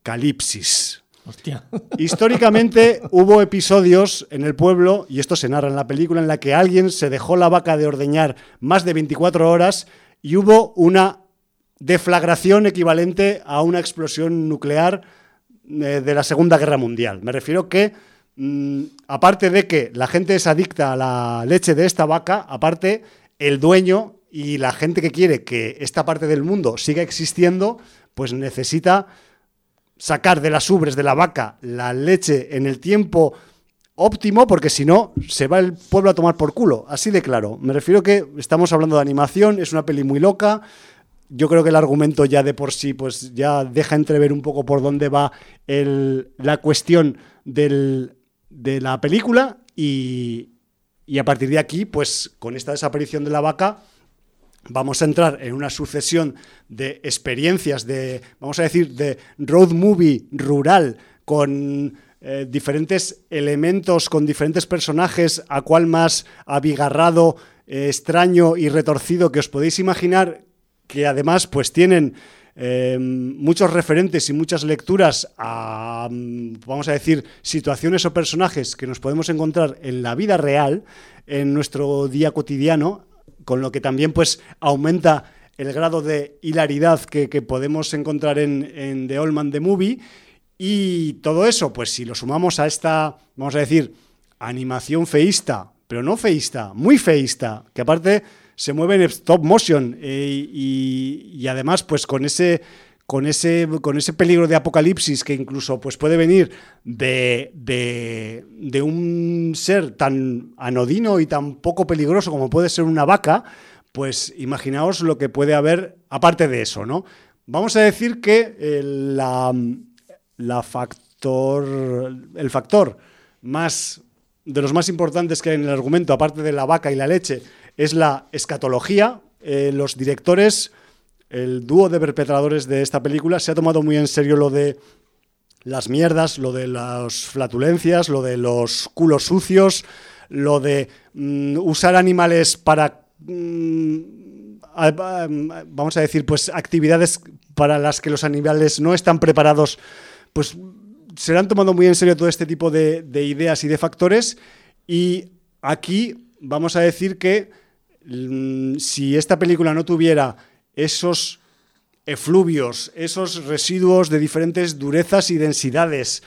lactocalipsis. Hostia. Históricamente hubo episodios en el pueblo, y esto se narra en la película, en la que alguien se dejó la vaca de ordeñar más de 24 horas y hubo una deflagración equivalente a una explosión nuclear eh, de la Segunda Guerra Mundial. Me refiero que, mm, aparte de que la gente es adicta a la leche de esta vaca, aparte el dueño y la gente que quiere que esta parte del mundo siga existiendo, pues necesita sacar de las ubres de la vaca la leche en el tiempo óptimo, porque si no, se va el pueblo a tomar por culo. Así de claro. Me refiero que estamos hablando de animación, es una peli muy loca. Yo creo que el argumento ya de por sí, pues ya deja entrever un poco por dónde va la cuestión de la película. Y a partir de aquí, pues con esta desaparición de la vaca, vamos a entrar en una sucesión de experiencias, de, vamos a decir, de road movie rural con eh, diferentes elementos, con diferentes personajes, a cual más abigarrado, eh, extraño y retorcido que os podéis imaginar, que además pues tienen eh, muchos referentes y muchas lecturas a, vamos a decir, situaciones o personajes que nos podemos encontrar en la vida real, en nuestro día cotidiano, con lo que también pues aumenta el grado de hilaridad que, podemos encontrar en, The Old Man the Movie. Y todo eso, pues si lo sumamos a esta, vamos a decir, animación feísta, pero no feísta, muy feísta, que aparte se mueve en stop motion eh, y, además pues con ese con ese, con ese peligro de apocalipsis que incluso pues, puede venir de, de, un ser tan anodino y tan poco peligroso como puede ser una vaca, pues imaginaos lo que puede haber aparte de eso, ¿no? Vamos a decir que la factor, el factor más de los más importantes que hay en el argumento, aparte de la vaca y la leche, es la escatología. Eh, los directores el dúo de perpetradores de esta película se ha tomado muy en serio lo de las mierdas, lo de las flatulencias, lo de los culos sucios, lo de mm, usar animales para, mm, vamos a decir, pues actividades para las que los animales no están preparados, pues se han tomado muy en serio todo este tipo de, de ideas y de factores. Y aquí vamos a decir que mm, si esta película no tuviera esos efluvios, esos residuos de diferentes durezas y densidades,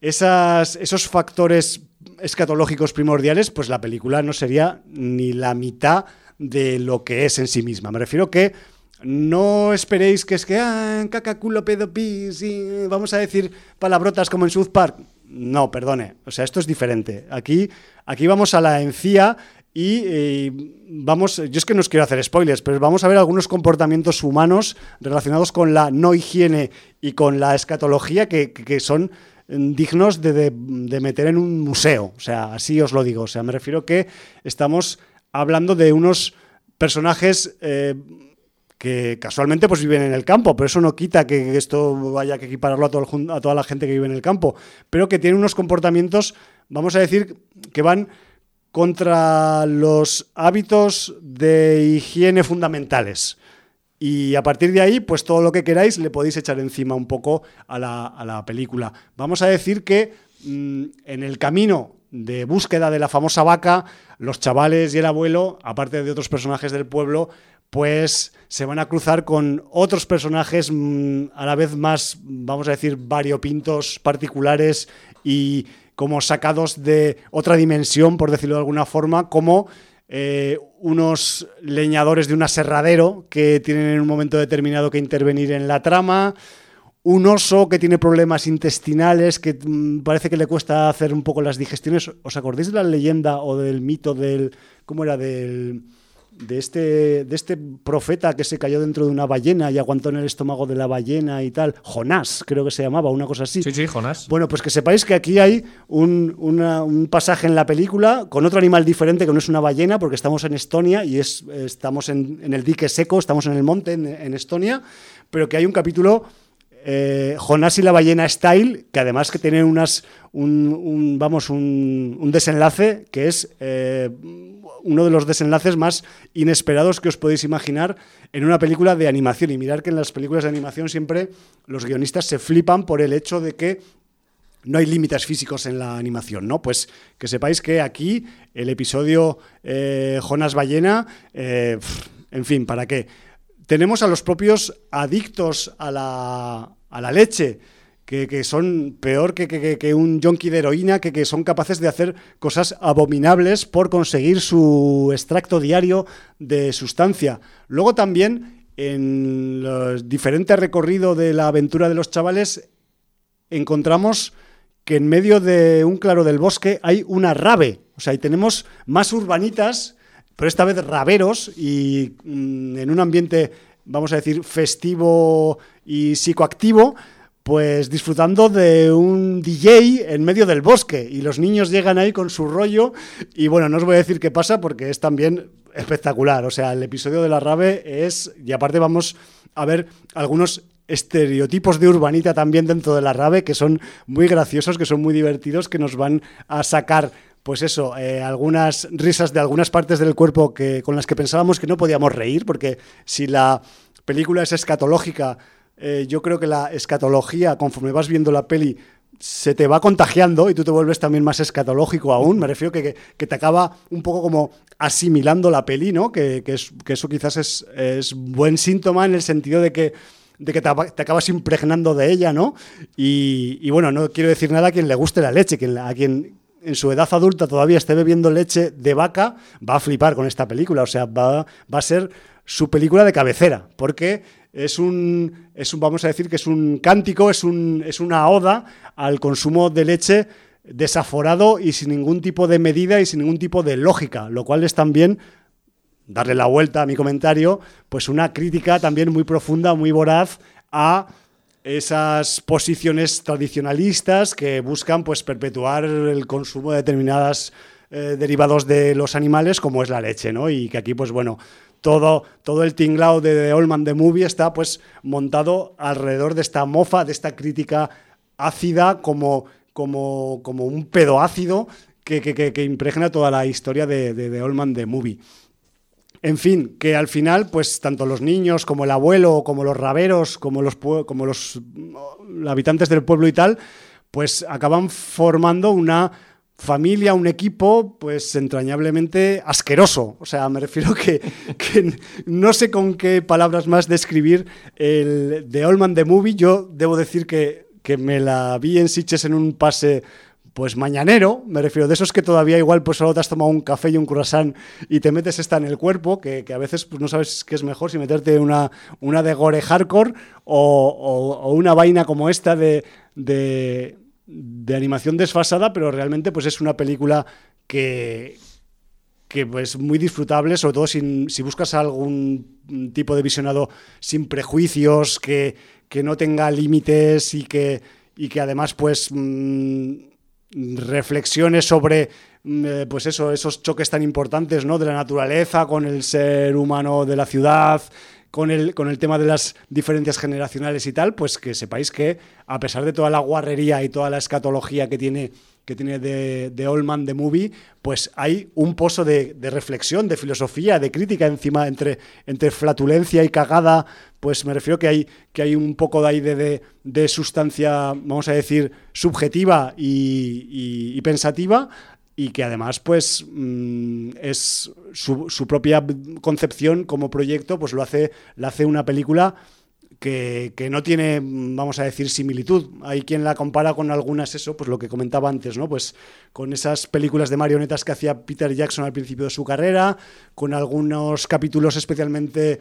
esos factores escatológicos primordiales, pues la película no sería ni la mitad de lo que es en sí misma. Me refiero que no esperéis que es que, ah, caca, culo, pedo, pis, y vamos a decir palabrotas como en South Park. No, perdone. O sea, esto es diferente. Aquí, aquí vamos a la encía y eh, vamos, yo es que no os quiero hacer spoilers, pero vamos a ver algunos comportamientos humanos relacionados con la no higiene y con la escatología que, son mm, dignos de, meter en un museo. O sea, así os lo digo. O sea, me refiero que estamos hablando de unos personajes eh, que casualmente pues viven en el campo, pero eso no quita que esto vaya que equipararlo a, a toda la gente que vive en el campo, pero que tienen unos comportamientos, vamos a decir, que van contra los hábitos de higiene fundamentales. Y a partir de ahí, pues todo lo que queráis le podéis echar encima un poco a la, película. Vamos a decir que mm, en el camino de búsqueda de la famosa vaca, los chavales y el abuelo, aparte de otros personajes del pueblo, pues se van a cruzar con otros personajes mm, a la vez más, vamos a decir, variopintos, particulares y como sacados de otra dimensión, por decirlo de alguna forma, como eh, unos leñadores de un aserradero que tienen en un momento determinado que intervenir en la trama, un oso que tiene problemas intestinales, que mm, parece que le cuesta hacer un poco las digestiones. ¿Os acordáis de la leyenda o del mito del... ¿Cómo era? Del de este, de este profeta que se cayó dentro de una ballena y aguantó en el estómago de la ballena y tal. Jonás, creo que se llamaba, una cosa así. Sí, sí, Jonás. Bueno, pues que sepáis que aquí hay un, pasaje en la película con otro animal diferente que no es una ballena, porque estamos en Estonia y es, estamos en, el dique seco, estamos en el monte en, Estonia, pero que hay un capítulo eh, Jonás y la ballena style, que además que tiene unas, un, vamos, un, desenlace que es eh, uno de los desenlaces más inesperados que os podéis imaginar en una película de animación. Y mirar que en las películas de animación siempre los guionistas se flipan por el hecho de que no hay límites físicos en la animación, ¿no? Pues que sepáis que aquí el episodio eh, Jonas Ballena, eh, en fin, ¿para qué? Tenemos a los propios adictos a la, a la leche, que, son peor que, un yonki de heroína, que, son capaces de hacer cosas abominables por conseguir su extracto diario de sustancia. Luego también, en el diferente recorrido de la aventura de los chavales, encontramos que en medio de un claro del bosque hay una rave. O sea, ahí tenemos más urbanitas, pero esta vez raveros y mm, en un ambiente, vamos a decir, festivo y psicoactivo, pues disfrutando de un DJ en medio del bosque. Y los niños llegan ahí con su rollo y bueno, no os voy a decir qué pasa porque es también espectacular, o sea, el episodio de la rave es y aparte vamos a ver algunos estereotipos de urbanita también dentro de la rave que son muy graciosos, que son muy divertidos, que nos van a sacar pues eso, eh, algunas risas de algunas partes del cuerpo que, con las que pensábamos que no podíamos reír, porque si la película es escatológica, eh, yo creo que la escatología, conforme vas viendo la peli, se te va contagiando y tú te vuelves también más escatológico aún. Me refiero que, que, te acaba un poco como asimilando la peli, ¿no? Que, que, eso quizás es, es buen síntoma en el sentido de que de que te, acabas impregnando de ella, ¿no? Y, bueno, no quiero decir nada a quien le guste la leche, a quien en su edad adulta todavía esté bebiendo leche de vaca, va a flipar con esta película, o sea, va, va a ser su película de cabecera, porque es un, es un, vamos a decir que es un cántico, es, un, es una oda al consumo de leche desaforado y sin ningún tipo de medida y sin ningún tipo de lógica, lo cual es también darle la vuelta a mi comentario, pues una crítica también muy profunda, muy voraz a esas posiciones tradicionalistas que buscan pues perpetuar el consumo de determinadas eh, derivados de los animales como es la leche, ¿no? Y que aquí pues bueno, todo, todo el tinglao de The Old the Movie está pues montado alrededor de esta mofa, de esta crítica ácida como, como, como un pedo ácido que, que, impregna toda la historia de, de The Old the Movie. En fin, que al final, pues tanto los niños como el abuelo, como los raveros, como los, como los habitantes del pueblo y tal, pues acaban formando una familia, un equipo, pues entrañablemente asqueroso. O sea, me refiero que, no sé con qué palabras más describir el de Allman the Movie. Yo debo decir que, que me la vi en Sitches en un pase pues mañanero, me refiero, de esos que todavía igual pues solo te has tomado un café y un croissant y te metes esta en el cuerpo, que, a veces pues no sabes qué es mejor, si meterte una, una de gore hardcore o, una vaina como esta de, de, animación desfasada, pero realmente pues es una película que, que pues muy disfrutable, sobre todo si, si buscas algún tipo de visionado sin prejuicios, que, que no tenga límites y que, y que además pues... Mm, reflexiones sobre mm, eh, pues eso, esos choques tan importantes ¿no? de la naturaleza con el ser humano de la ciudad, con el, con el tema de las diferencias generacionales y tal, pues que sepáis que a pesar de toda la guarrería y toda la escatología que tiene que tiene de, de Old Man the Movie, pues hay un pozo de, reflexión, de filosofía, de crítica encima entre, entre flatulencia y cagada, pues me refiero que hay, que hay un poco de ahí de, sustancia, vamos a decir, subjetiva y, pensativa, y que además pues mm, es su, propia concepción como proyecto pues lo hace, lo hace una película que, no tiene, vamos a decir, similitud. Hay quien la compara con algunas, eso, pues lo que comentaba antes, ¿no? Pues con esas películas de marionetas que hacía Peter Jackson al principio de su carrera, con algunos capítulos especialmente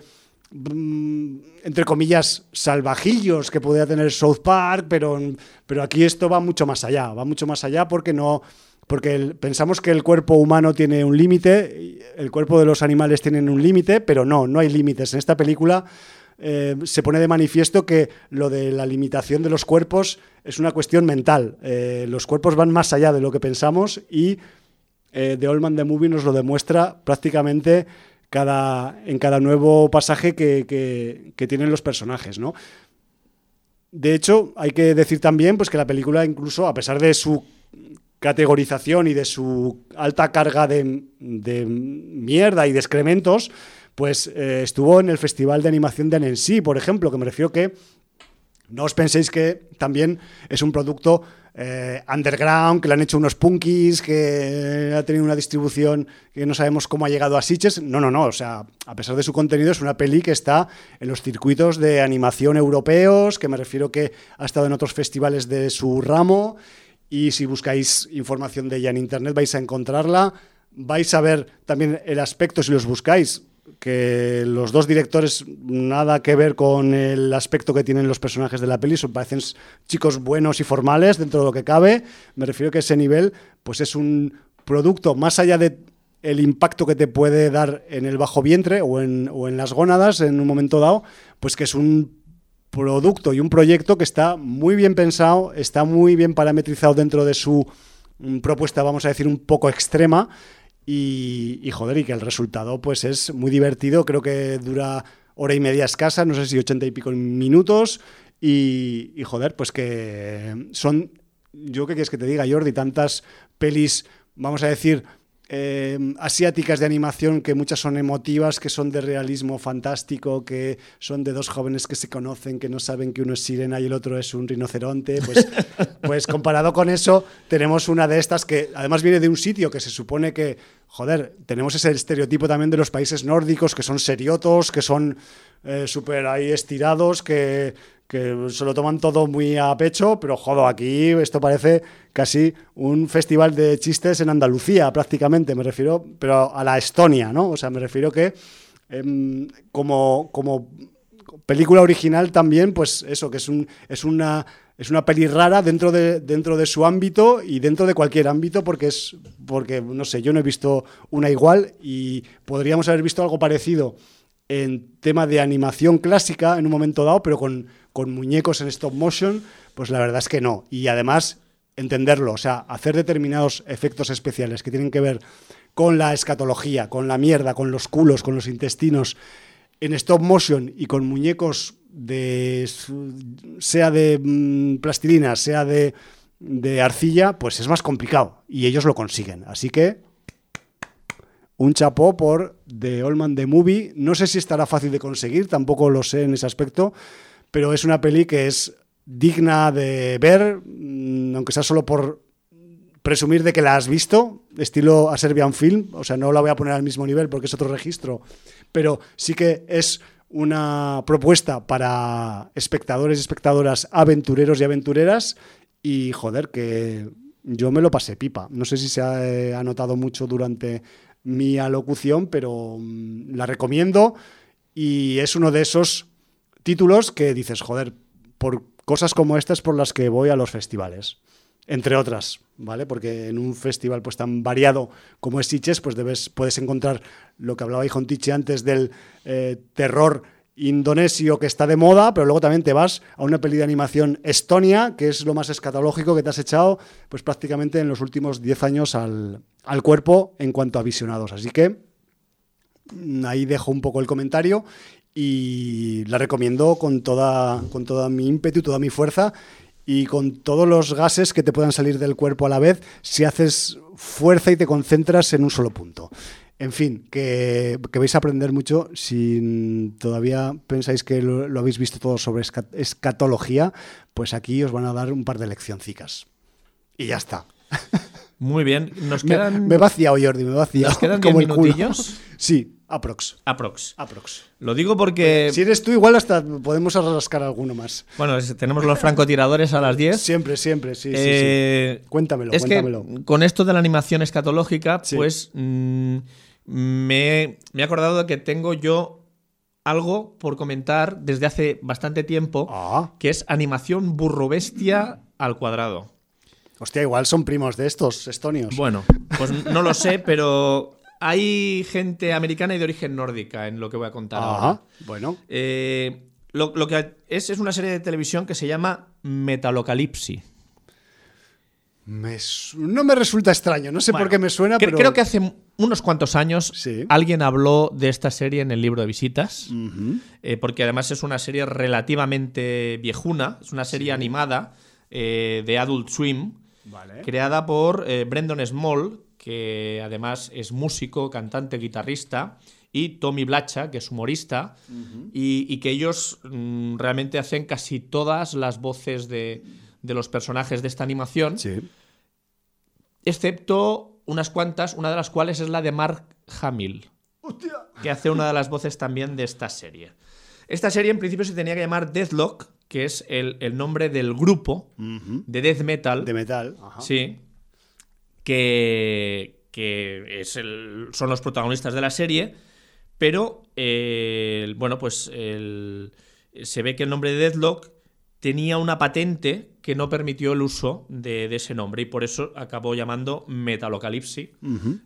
mm, entre comillas, salvajillos que podía tener South Park, pero, pero aquí esto va mucho más allá, va mucho más allá porque no, porque pensamos que el cuerpo humano tiene un límite, el cuerpo de los animales tiene un límite, pero no, no hay límites. En esta película eh, se pone de manifiesto que lo de la limitación de los cuerpos es una cuestión mental. Eh, los cuerpos van más allá de lo que pensamos y eh, The Old Man the Movie nos lo demuestra prácticamente cada, en cada nuevo pasaje que, tienen los personajes. ¿no? De hecho, hay que decir también pues, que la película, incluso a pesar de su categorización y de su alta carga de, de mierda y de excrementos, pues eh, estuvo en el Festival de Animación de Annecy, por ejemplo, que me refiero que no os penséis que también es un producto eh, underground, que le han hecho unos punkies, que ha tenido una distribución que no sabemos cómo ha llegado a Sitges. No, no, no. O sea, a pesar de su contenido, es una peli que está en los circuitos de animación europeos, que me refiero que ha estado en otros festivales de su ramo. Y si buscáis información de ella en internet, vais a encontrarla. Vais a ver también el aspecto, si los buscáis, que los dos directores nada que ver con el aspecto que tienen los personajes de la peli, son, parecen chicos buenos y formales dentro de lo que cabe. Me refiero que ese nivel pues es un producto más allá de el impacto que te puede dar en el bajo vientre o en, o en las gónadas en un momento dado, pues que es un producto y un proyecto que está muy bien pensado, está muy bien parametrizado dentro de su mm, propuesta, vamos a decir, un poco extrema. Y, y, joder, y que el resultado pues es muy divertido, creo que dura hora y media escasa, no sé si ochenta y pico minutos. Y, y joder, pues que son, yo qué quieres que te diga, Jordi, tantas pelis, vamos a decir, eh, asiáticas de animación que muchas son emotivas, que son de realismo fantástico, que son de dos jóvenes que se conocen, que no saben que uno es sirena y el otro es un rinoceronte. Pues, pues comparado con eso, tenemos una de estas que además viene de un sitio que se supone que, joder, tenemos ese estereotipo también de los países nórdicos, que son seriotos, que son eh, súper ahí estirados, que que se lo toman todo muy a pecho, pero jodo, aquí esto parece casi un festival de chistes en Andalucía, prácticamente, me refiero, pero a la Estonia, ¿no? O sea, me refiero que eh, como, como película original también, pues eso, que es, un, es una es una peli rara dentro de, dentro de su ámbito y dentro de cualquier ámbito porque es porque no sé yo no he visto una igual y podríamos haber visto algo parecido en tema de animación clásica en un momento dado pero con, con muñecos en stop motion, pues la verdad es que no. Y además, entenderlo, o sea, hacer determinados efectos especiales que tienen que ver con la escatología, con la mierda, con los culos, con los intestinos, en stop motion y con muñecos de sea de mm, plastilina, sea de, de arcilla, pues es más complicado y ellos lo consiguen. Así que un chapó por The Old The Movie. No sé si estará fácil de conseguir, tampoco lo sé en ese aspecto, pero es una peli que es digna de ver, mm, aunque sea solo por presumir de que la has visto, estilo a Serbian Film, o sea, no la voy a poner al mismo nivel porque es otro registro, pero sí que es una propuesta para espectadores y espectadoras aventureros y aventureras y joder, que yo me lo pasé pipa. No sé si se ha, eh, notado mucho durante mi alocución, pero mm, la recomiendo y es uno de esos títulos que dices, joder, por cosas como estas por las que voy a los festivales. Entre otras, ¿vale? Porque en un festival pues tan variado como es Sitges, pues debes, puedes encontrar lo que hablaba Tiche antes del eh, terror indonesio que está de moda, pero luego también te vas a una peli de animación estonia, que es lo más escatológico que te has echado, pues prácticamente en los últimos 10 años al, al cuerpo en cuanto a visionados. Así que mm, ahí dejo un poco el comentario y la recomiendo con toda, con toda mi ímpetu, toda mi fuerza y con todos los gases que te puedan salir del cuerpo a la vez si haces fuerza y te concentras en un solo punto. En fin, que, vais a aprender mucho si todavía pensáis que lo, habéis visto todo sobre escatología, pues aquí os van a dar un par de leccioncicas. Y ya está. Muy bien, nos quedan... Me, me vacía hoy, Jordi, me vacía. ¿Nos quedan como minutillos? Sí, Aprox. Aprox. Aprox. Lo digo porque. Si eres tú, igual hasta podemos rascar alguno más. Bueno, tenemos los francotiradores a las 10. Siempre, siempre, sí, sí, eh, Cuéntamelo, es cuéntamelo. Que con esto de la animación escatológica, pues. Mm, me, me he acordado de que tengo yo algo por comentar desde hace bastante tiempo, ah. que es animación burro bestia al cuadrado. Hostia, igual son primos de estos estonios. Bueno, pues no lo sé, pero hay gente americana y de origen nórdica en lo que voy a contar Ajá, Bueno. Eh, lo, que es es una serie de televisión que se llama No me resulta extraño, no sé por qué me suena, pero... Creo que hace unos cuantos años alguien habló de esta serie en el libro de visitas, eh, porque además es una serie relativamente viejuna, es una serie animada eh, de Adult Swim, creada por Brendan Small, que además es músico, cantante, guitarrista, y Tommy Blacha, que es humorista, y, que ellos mm, realmente hacen casi todas las voces de, los personajes de esta animación, excepto unas cuantas, una de las cuales es la de Mark Hamill, que hace una de las voces también de esta serie. Esta serie en principio se tenía que llamar Deathlock, que es el, nombre del grupo de death metal. De metal, Sí. Que, es el, son los protagonistas de la serie, Pero, eh, bueno, pues el- se ve que el nombre de Deadlock tenía una patente que no permitió el uso de, de ese nombre y por eso acabó llamando Metalocalypse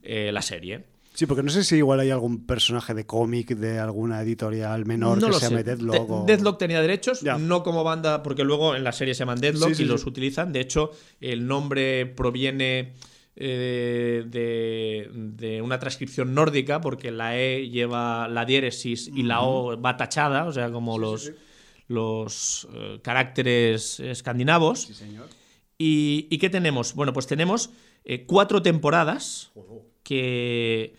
eh, la serie. Sí, porque no sé si igual hay algún personaje de cómic de alguna editorial menor no que se llame Deadlock. De- o- Deadlock tenía derechos, Ya. no como banda, porque luego en la serie se llaman Deadlock Sí, sí, y los utilizan. De hecho, el nombre proviene eh, de, de una transcripción nórdica, porque la E lleva la diéresis y la O va tachada, o sea, como los, los eh, caracteres escandinavos. ¿Y, y qué tenemos? Bueno, pues tenemos eh, cuatro temporadas que,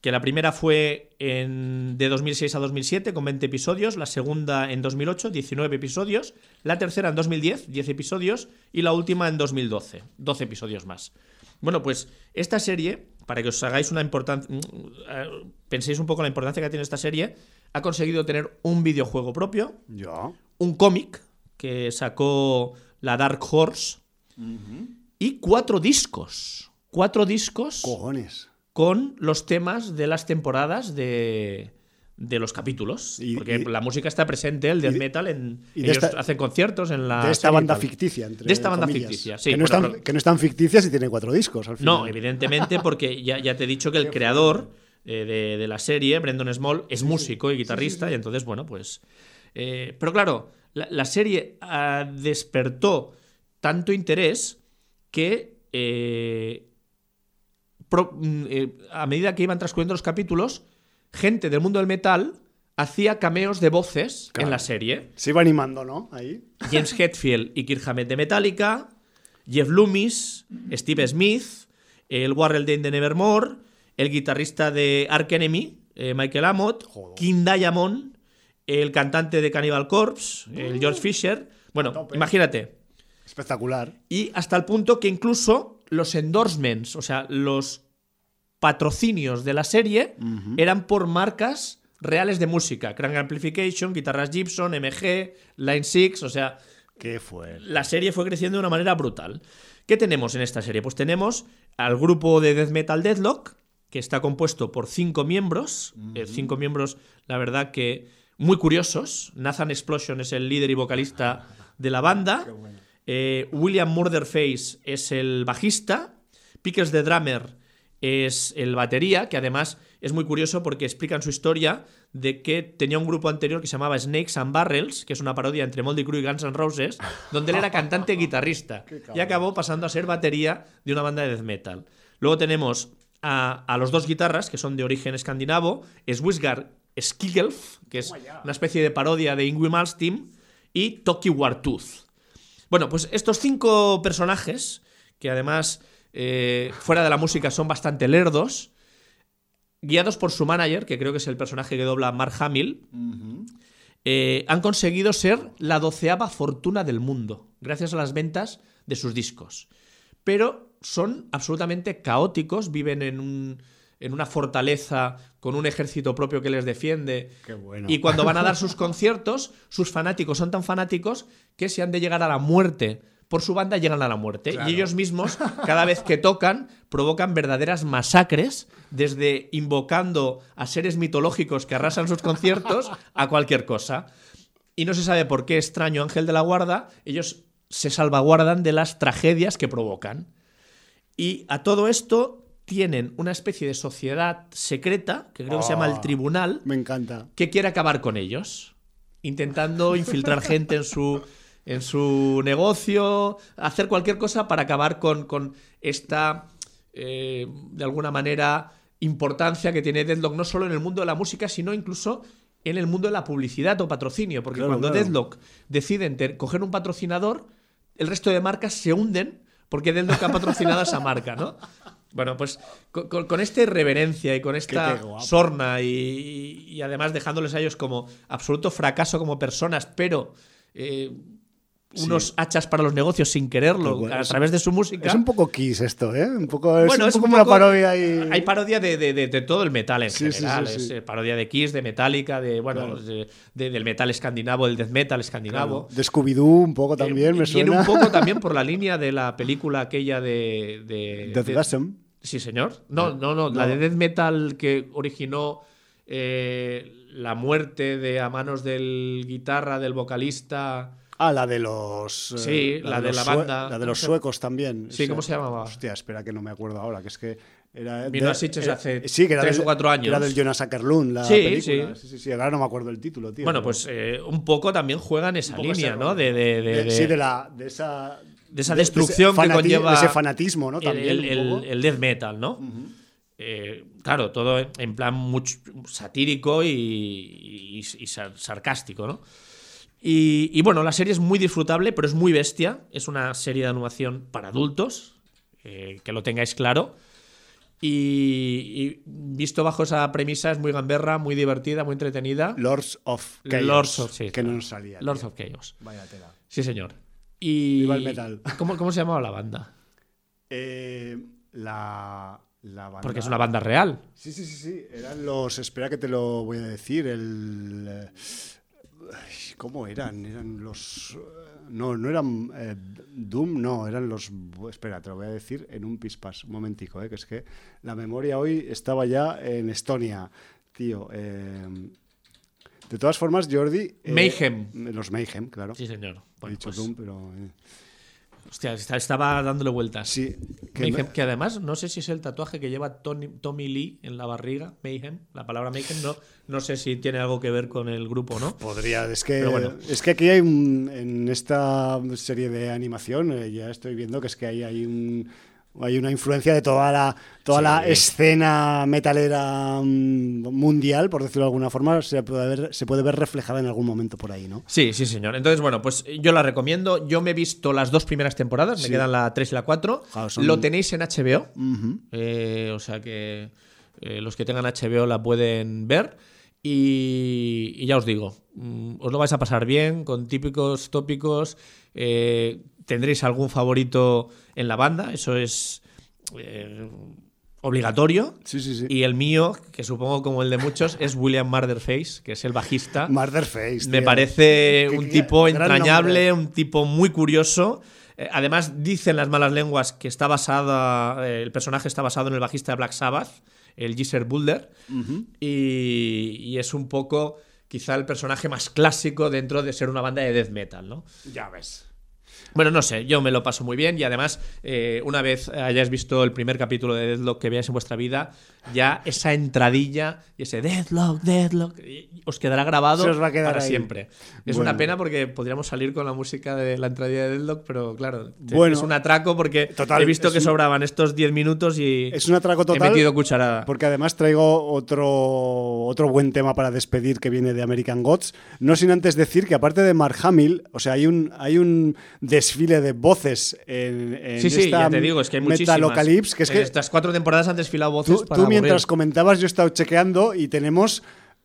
que la primera fue en, de 2006 a 2007 con 20 episodios, la segunda en 2008, 19 episodios, la tercera en 2010, 10 episodios y la última en 2012, 12 episodios más. Bueno, pues esta serie, para que os hagáis una importancia, penséis un poco la importancia que tiene esta serie, ha conseguido tener un videojuego propio, Ya. un cómic que sacó la Dark Horse y cuatro discos. Cuatro discos Cojones. con los temas de las temporadas de, de los capítulos. Y- porque y- la música está presente, el death y metal, en, y ellos esta- hacen conciertos en la. de esta banda ficticia. Entre De esta banda comillas. ficticia, sí. Que no, bueno, están, pero- que no están ficticias y tiene cuatro discos al final. no, evidentemente, porque ya, ya te he dicho que el creador eh, de, de la serie, Brendan Small, es músico y guitarrista, y entonces, bueno, pues. eh, pero claro, la, la serie ah, despertó tanto interés que. eh, pro- mm, eh, a medida que iban transcurriendo los capítulos, gente del mundo del metal hacía cameos de voces Claro. en la serie. Se iba animando, ¿no? Ahí. James Hetfield y Kirk Hammett de Metallica, Jeff Loomis, Steve Smith, el Warrell Dane de Nevermore, el guitarrista de Ark Enemy, eh, Michael Amott, Joder. King Diamond, el cantante de Cannibal Corpse, el George Fisher. Bueno, imagínate. Espectacular. Y hasta el punto que incluso los endorsements, o sea, los patrocinios de la serie eran por marcas reales de música. Crank Amplification, guitarras Gibson, MG, Line 6, o sea, Qué fue. la serie fue creciendo de una manera brutal. ¿Qué tenemos en esta serie? Pues tenemos al grupo de death metal Deadlock, que está compuesto por cinco miembros. eh, cinco miembros, la verdad que muy curiosos. Nathan Explosion es el líder y vocalista de la banda. Eh, William Murderface es el bajista. Pickers the Drummer es el batería, que además es muy curioso porque explican su historia de que tenía un grupo anterior que se llamaba Snakes and Barrels, que es una parodia entre Moldy Crew y Guns N' Roses, donde él era cantante y guitarrista. Y acabó pasando a ser batería de una banda de death metal. Luego tenemos a, a los dos guitarras, que son de origen escandinavo, Swisgar Skigelf, que es una especie de parodia de Yngwie Malmsteen, y Toki Wartooth. Bueno, pues estos cinco personajes, que además eh, fuera de la música son bastante lerdos, guiados por su manager, que creo que es el personaje que dobla Mark Hamill, eh, han conseguido ser la doceava fortuna del mundo, gracias a las ventas de sus discos. Pero son absolutamente caóticos, viven en, un- en una fortaleza con un ejército propio que les defiende. Qué bueno. Y cuando van a dar sus conciertos, sus fanáticos son tan fanáticos que si han de llegar a la muerte por su banda, llegan a la muerte. Y ellos mismos, cada vez que tocan, provocan verdaderas masacres, desde invocando a seres mitológicos que arrasan sus conciertos a cualquier cosa. Y no se sabe por qué extraño ángel de la guarda, ellos se salvaguardan de las tragedias que provocan. Y a todo esto tienen una especie de sociedad secreta, que creo que se llama el Oh. Tribunal, Me encanta. que quiere acabar con ellos, intentando infiltrar gente en su, en su negocio, hacer cualquier cosa para acabar con, con esta, eh, de alguna manera, importancia que tiene Deadlock no solo en el mundo de la música, sino incluso en el mundo de la publicidad o patrocinio, porque Claro, cuando claro. Deadlock deciden coger un patrocinador, el resto de marcas se hunden porque Deadlock ha patrocinado a esa marca, ¿no? Bueno, pues con, con- con esta irreverencia y con esta sorna y, y además dejándoles a ellos como absoluto fracaso como personas, pero eh, unos hachas para los negocios sin quererlo bueno. a través de su música. Es un poco Kiss esto, ¿eh? Un poco, es Bueno, un es poco un una poco- parodia y... Hay parodia de, de- de- de todo el metal en Sí, general. sí, sí. Es eh, parodia de Kiss, de Metallica, de bueno, Claro. de- de- del metal escandinavo, del death metal escandinavo. De Scooby-Doo un poco también, Eh, me Viene suena. un poco también por la línea de la película aquella de. de Death de- Gasm. Sí, señor. No, no, no. La de death metal que originó eh, la muerte de a manos del guitarra, del vocalista. Ah, la de los. eh, Sí, la de la banda. La de los suecos también. Sí, ¿cómo se llamaba? Hostia, espera que no me acuerdo ahora, que es que. Era Vino de- a Sitges era- hace sí, que era tres del- o cuatro años. Era del Jonas Ackerlund, la Sí, película. sí. Sí, sí, sí, ahora no me acuerdo el título, tío. Bueno, pero- pues eh, un poco también juega en esa línea, ¿no? De, de- de- De- de- sí, de, la, de esa. de esa destrucción que conlleva de ese fanatismo, ¿no? el- También. el, un el- poco. el death metal, ¿no? Eh, claro, todo en- plan mucho satírico y, y- y sar- sarcástico, ¿no? Y, y bueno, la serie es muy disfrutable, pero es muy bestia. Es una serie de animación para adultos, eh, que lo tengáis claro. Y, y visto bajo esa premisa, es muy gamberra, muy divertida, muy entretenida. Lords of Chaos. Lords of- sí, que claro. no nos salía. Lords tío. of Chaos. Vaya tela. Sí, señor. Y, Viva el metal. ¿Cómo, cómo se llamaba la banda? Eh, la, la banda. Porque es una banda real. Sí, sí, sí, sí. Eran los. Espera que te lo voy a decir. El. eh, ay, ¿Cómo eran? Eran los. eh, No, no eran eh, Doom, no, eran los. Espera, te lo voy a decir en un pispas. Un momentico, eh, que es que la memoria hoy estaba ya en Estonia. Tío, eh, de todas formas, Jordi. Mayhem. Los Mayhem, claro. Sí, señor. He dicho pues, Doom, pero. Hostia, estaba dándole vueltas. sí. que Mayhem, que además, no sé si es el tatuaje que lleva Tony- Tommy Lee en la barriga, Mayhem, la palabra Mayhem, no, no sé si tiene algo que ver con el grupo no. Podría, es que, bueno. es que aquí hay un, en esta serie de animación, eh, ya estoy viendo que es que ahí hay un hay una influencia de toda la toda Sí. la escena metalera mm, mundial, por decirlo de alguna forma, se puede ver, se puede ver reflejada en algún momento por ahí, ¿no? Sí, sí, señor. Entonces, bueno, pues yo la recomiendo. Yo me he visto las dos primeras temporadas, me quedan la 3 y la 4. Claro, son- Lo tenéis en HBO. Eh, o sea que eh, los que tengan HBO la pueden ver. Y, y ya os digo, mm, os lo vais a pasar bien con típicos tópicos. eh, tendréis algún favorito en la banda, eso es eh, obligatorio. Sí, sí, sí. Y el mío, que supongo como el de muchos, es William Murderface, que es el bajista. Murderface. Me tío. parece un qué tipo entrañable, un tipo muy curioso. Eh, además, dicen las malas lenguas que está basada, eh, el personaje está basado en el bajista de Black Sabbath, el Geezer Bulder, Ujú. y, y es un poco quizá el personaje más clásico dentro de ser una banda de death metal, ¿no? Ya ves. Bueno, no sé, yo me lo paso muy bien y además, eh, una vez hayáis visto el primer capítulo de Deadlock que veáis en vuestra vida, ya esa entradilla y ese Deadlock, Deadlock, os quedará grabado Se os va a quedar para ahí. siempre. Es Bueno. una pena porque podríamos salir con la música de la entradilla de Deadlock, pero claro, Bueno. es un atraco porque Total, he visto que un- sobraban estos 10 minutos y Es un atraco he total. metido cucharada. Porque además traigo otro, otro buen tema para despedir que viene de American Gods. No sin antes decir que aparte de Mark Hamill, o sea, hay un, hay un desfile de voces en, en Sí, sí, esta ya te digo, es que hay. Metalocalypse, que es En que estas cuatro temporadas han desfilado voces tú, para tú mientras comentabas yo he estado chequeando y tenemos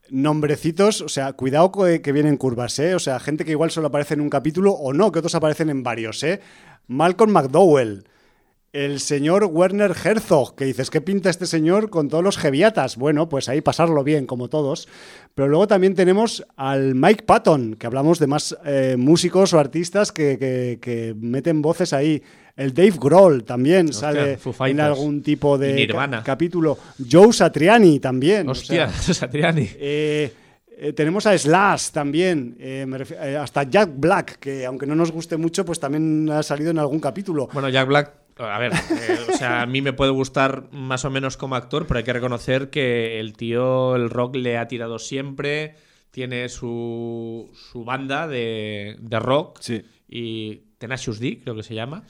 nombrecitos, o sea, cuidado que vienen curvas, ¿eh? O sea, gente que igual solo aparece en un capítulo o no, que otros aparecen en varios, ¿eh? Malcolm McDowell, el señor Werner Herzog, que dices, ¿qué pinta este señor con todos los geviatas? Bueno, pues ahí pasarlo bien, como todos. Pero luego también tenemos al Mike Patton, que hablamos de más eh, músicos o artistas que, que- que meten voces ahí. El Dave Grohl también Hostia, sale en algún tipo de ca- capítulo. Joe Satriani también. o Hostia, sea, Satriani. eh, eh, tenemos a Slash también, eh, eh, hasta Jack Black, que aunque no nos guste mucho, pues también ha salido en algún capítulo. Bueno, Jack Black, a ver, eh, o sea, a mí me puede gustar más o menos como actor, pero hay que reconocer que el tío, el rock le ha tirado siempre, tiene su, su banda de, de rock Sí. y Tenacious D, creo que se llama.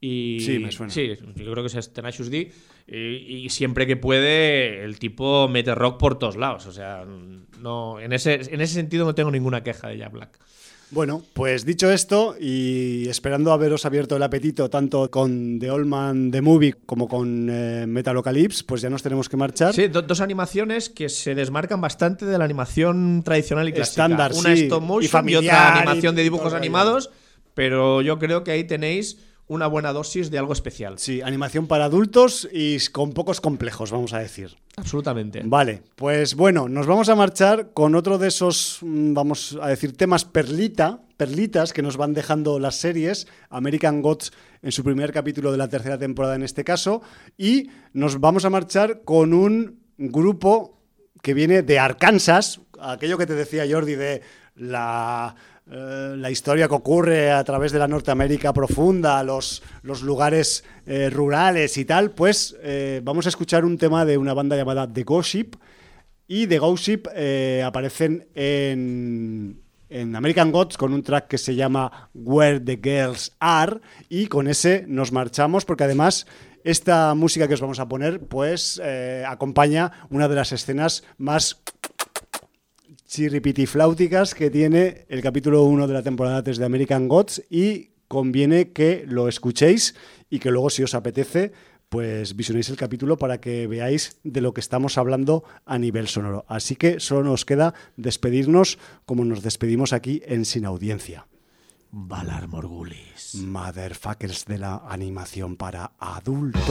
Y, Sí, me suena. Sí, yo creo que es Tenacious D. Y, y siempre que puede, el tipo mete rock por todos lados. O sea, no, en, ese, en ese sentido no tengo ninguna queja de Jack Black. Bueno, pues dicho esto y esperando haberos abierto el apetito tanto con The Old Man The Movie como con eh, Metalocalypse, pues ya nos tenemos que marchar. Sí, do- dos animaciones que se desmarcan bastante de la animación tradicional y clásica. Estándar, Una sí, stop motion y, familiar otra y animación de dibujos animados, pero yo creo que ahí tenéis una buena dosis de algo especial. Sí, animación para adultos y con pocos complejos, vamos a decir. Absolutamente. Vale, pues bueno, nos vamos a marchar con otro de esos, mm, vamos a decir, temas perlita, perlitas que nos van dejando las series, American Gods en su primer capítulo de la tercera temporada en este caso, y nos vamos a marchar con un grupo que viene de Arkansas, aquello que te decía Jordi de la, eh, la historia que ocurre a través de la Norteamérica profunda, los, los lugares eh, rurales y tal, pues eh, vamos a escuchar un tema de una banda llamada The Gossip. Y The Gossip aparecen en, en American Gods con un track que se llama Where the Girls Are y con ese nos marchamos porque además esta música que os vamos a poner pues acompaña una de las escenas más chirripitifláuticas que tiene el capítulo 1 de la temporada 3 de American Gods y conviene que lo escuchéis y que luego si os apetece pues visionéis el capítulo para que veáis de lo que estamos hablando a nivel sonoro. Así que solo nos queda despedirnos como nos despedimos aquí en Sin Audiencia. Valar Morgulis. Motherfuckers de la animación para adultos.